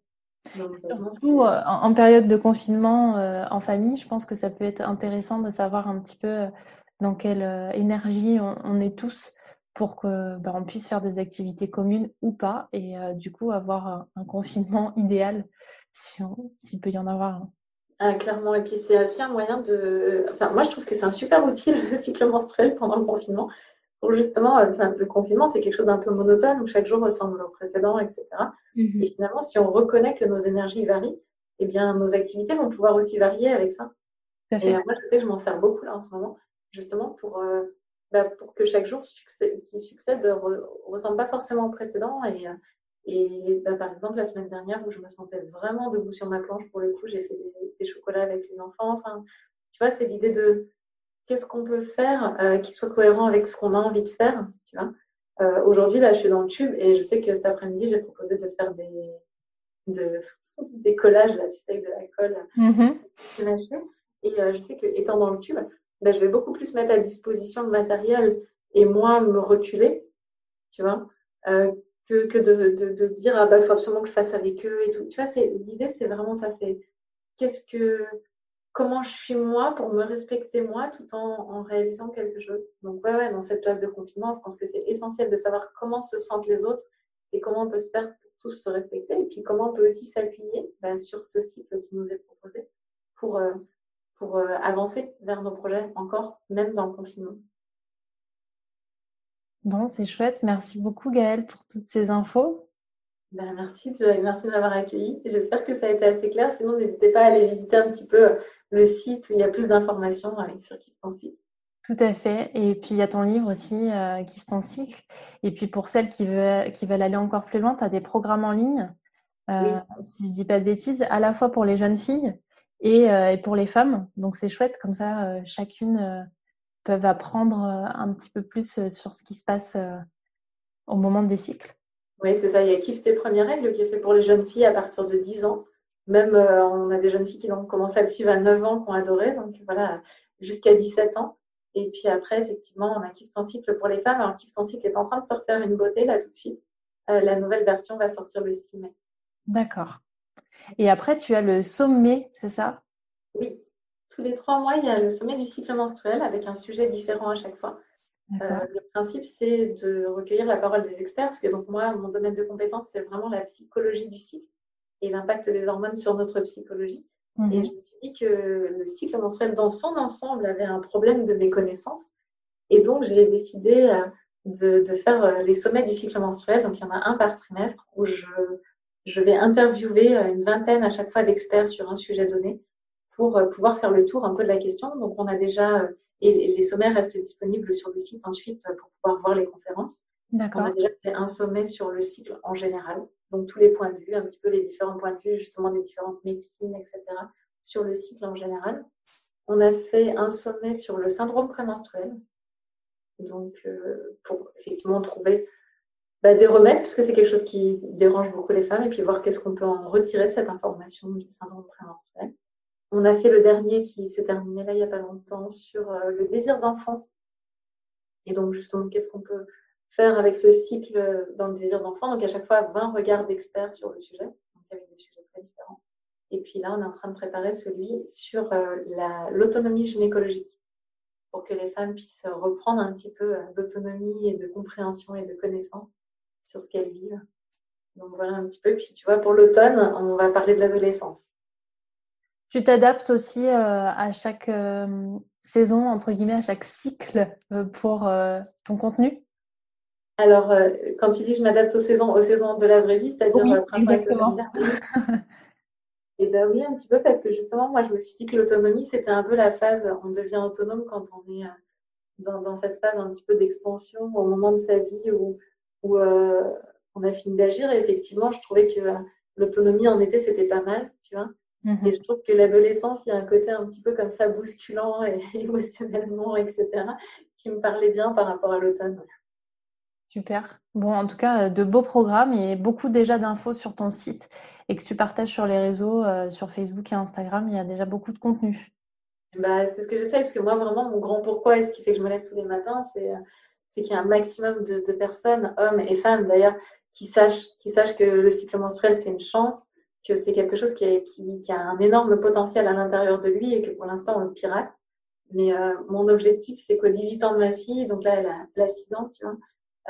Speaker 1: Surtout euh, en, période de confinement euh, en famille, je pense que ça peut être intéressant de savoir un petit peu dans quelle énergie on, est tous pour que bah, on puisse faire des activités communes ou pas, et du coup avoir un, confinement idéal s'il peut y en avoir un.
Speaker 2: Ah, clairement. Et puis, c'est aussi un moyen de. Enfin, moi, je trouve que c'est un super outil, le cycle menstruel pendant le confinement. Pour justement, euh, le confinement, c'est quelque chose d'un peu monotone où chaque jour ressemble au précédent, etc. Mhm. Et finalement, si on reconnaît que nos énergies varient, eh bien, nos activités vont pouvoir aussi varier avec ça. Et euh, moi, je sais que je m'en sers beaucoup là en ce moment, justement pour, euh, bah, pour que chaque jour qui succède ne ressemble pas forcément au précédent et, et bah, par exemple, la semaine dernière, où je me sentais vraiment debout sur ma planche, pour le coup, j'ai fait des, chocolats avec les enfants. Enfin, tu vois, c'est l'idée de qu'est-ce qu'on peut faire euh, qui soit cohérent avec ce qu'on a envie de faire, tu vois. Euh, Aujourd'hui, là, je suis dans le tube et je sais que cet après-midi, j'ai proposé de faire des, de, des collages, là, tu sais, avec de la colle. Mm-hmm. Et euh, je sais que étant dans le tube, bah, je vais beaucoup plus mettre à disposition de matériel et moins me reculer, tu vois que, de, dire ah bah il faut absolument que je fasse avec eux et tout. Tu vois, c'est l'idée, c'est vraiment ça. C'est qu'est-ce que comment je suis moi pour me respecter moi tout en, en réalisant quelque chose. Donc ouais, ouais, dans cette période de confinement, je pense que c'est essentiel de savoir comment se sentent les autres et comment on peut se faire pour tous se respecter et puis comment on peut aussi s'appuyer bah, sur ce cycle qui nous est proposé pour, euh, pour euh, avancer vers nos projets encore, même dans le confinement.
Speaker 1: Bon, c'est chouette. Merci beaucoup Gaëlle pour toutes ces infos.
Speaker 2: Ben, merci, merci de m'avoir accueilli. J'espère que ça a été assez clair. Sinon, n'hésitez pas à aller visiter un petit peu le site où il y a plus d'informations sur Kiffe ton cycle.
Speaker 1: Tout à fait. Et puis, il y a ton livre aussi, euh, ton cycle. Et puis, pour celles qui veulent, qui veulent aller encore plus loin, tu as des programmes en ligne, euh, si je dis pas de bêtises, à la fois pour les jeunes filles et, euh, et pour les femmes. Donc, c'est chouette. Comme ça, euh, chacune euh, peut apprendre un petit peu plus sur ce qui se passe au moment des cycles.
Speaker 2: Oui, c'est ça. Il y a Kiffe tes premières règles qui est fait pour les jeunes filles à partir de 10 ans. Même, euh, on a des jeunes filles qui ont commencé à le suivre à 9 ans, qui ont adoré. Donc, voilà, jusqu'à 17 ans. Et puis après, effectivement, on a Kiffe ton cycle pour les femmes. Alors, Kiffe ton cycle est en train de se refaire une beauté, là, tout de suite. Euh, la nouvelle version va sortir le 6 mai.
Speaker 1: D'accord. Et après, tu as le sommet, c'est ça?
Speaker 2: Oui. Tous les trois mois, il y a le sommet du cycle menstruel avec un sujet différent à chaque fois. Euh, le principe, c'est de recueillir la parole des experts, parce que donc moi, mon domaine de compétence, c'est vraiment la psychologie du cycle et l'impact des hormones sur notre psychologie. Et mhm. je me suis dit que le cycle menstruel dans son ensemble avait un problème de méconnaissance. Et donc, j'ai décidé euh, de, de, faire euh, les sommets du cycle menstruel. Donc, il y en a un par trimestre où je, je vais interviewer une vingtaine à chaque fois d'experts sur un sujet donné pour pouvoir faire le tour un peu de la question. Donc, on a déjà et les sommaires restent disponibles sur le site ensuite pour pouvoir voir les conférences.
Speaker 1: D'accord.
Speaker 2: On a déjà fait un sommet sur le cycle en général, donc tous les points de vue, un petit peu les différents points de vue, justement des différentes médecines, etc., sur le cycle en général. On a fait un sommet sur le syndrome prémenstruel, donc euh, pour effectivement trouver bah, des remèdes, puisque c'est quelque chose qui dérange beaucoup les femmes, et puis voir qu'est-ce qu'on peut en retirer cette information du syndrome prémenstruel. On a fait le dernier qui s'est terminé là il n'y a pas longtemps sur euh, le désir d'enfant. Et donc justement, qu'est-ce qu'on peut faire avec ce cycle euh, dans le désir d'enfant? Donc à chaque fois, 20 regards d'experts sur le sujet, donc avec des sujets très différents. Et puis là, on est en train de préparer celui sur euh, l'autonomie gynécologique pour que les femmes puissent reprendre un petit peu d'autonomie et de compréhension et de connaissance sur ce qu'elles vivent. Donc voilà un petit peu. Puis tu vois, pour l'automne, on va parler de l'adolescence.
Speaker 1: Tu t'adaptes aussi euh, à chaque euh, saison, entre guillemets, à chaque cycle euh, pour ton contenu?
Speaker 2: Alors, quand tu dis je m'adapte aux saisons, aux saisons de la vraie vie, c'est-à-dire
Speaker 1: oui, exactement.
Speaker 2: Et eh bien oui, un petit peu parce que justement, moi, je me suis dit que l'autonomie, c'était un peu la phase, on devient autonome quand on est dans, dans cette phase un petit peu d'expansion au moment de sa vie où, où on a fini d'agir. Et effectivement, je trouvais que l'autonomie en été, c'était pas mal, tu vois. Mhm. Et je trouve que l'adolescence, il y a un côté un petit peu comme ça bousculant et émotionnellement, etc., qui me parlait bien par rapport à l'automne.
Speaker 1: Super. Bon, en tout cas, de beaux programmes et beaucoup déjà d'infos sur ton site et que tu partages sur les réseaux, euh, sur Facebook et Instagram, il y a déjà beaucoup de contenu.
Speaker 2: Bah, c'est ce que j'essaie, parce que moi, vraiment, mon grand pourquoi et ce qui fait que je me lève tous les matins, c'est, c'est qu'il y a un maximum de, de personnes, hommes et femmes d'ailleurs, qui sachent, qui sachent que le cycle menstruel, c'est une chance, que c'est quelque chose qui a, qui, a, un énorme potentiel à l'intérieur de lui et que pour l'instant on le pirate. Mais euh, mon objectif, c'est qu'au 18 ans de ma fille, donc là elle a l'accident, tu vois,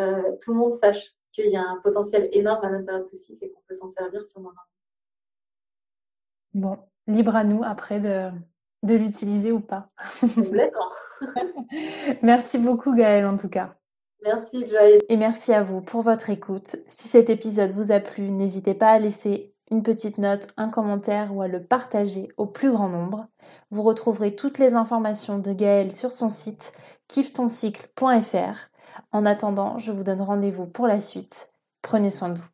Speaker 2: euh, tout le monde sache qu'il y a un potentiel énorme à l'intérieur de ce cycle et qu'on peut s'en servir si on en a.
Speaker 1: Bon, libre à nous après de, de l'utiliser ou pas.
Speaker 2: Complètement.
Speaker 1: merci beaucoup Gaëlle en tout cas.
Speaker 2: Merci Joy.
Speaker 1: Et merci à vous pour votre écoute. Si cet épisode vous a plu, n'hésitez pas à laisser une petite note, un commentaire ou à le partager au plus grand nombre. Vous retrouverez toutes les informations de Gaëlle sur son site kiffetoncycle.fr. En attendant, je vous donne rendez-vous pour la suite. Prenez soin de vous.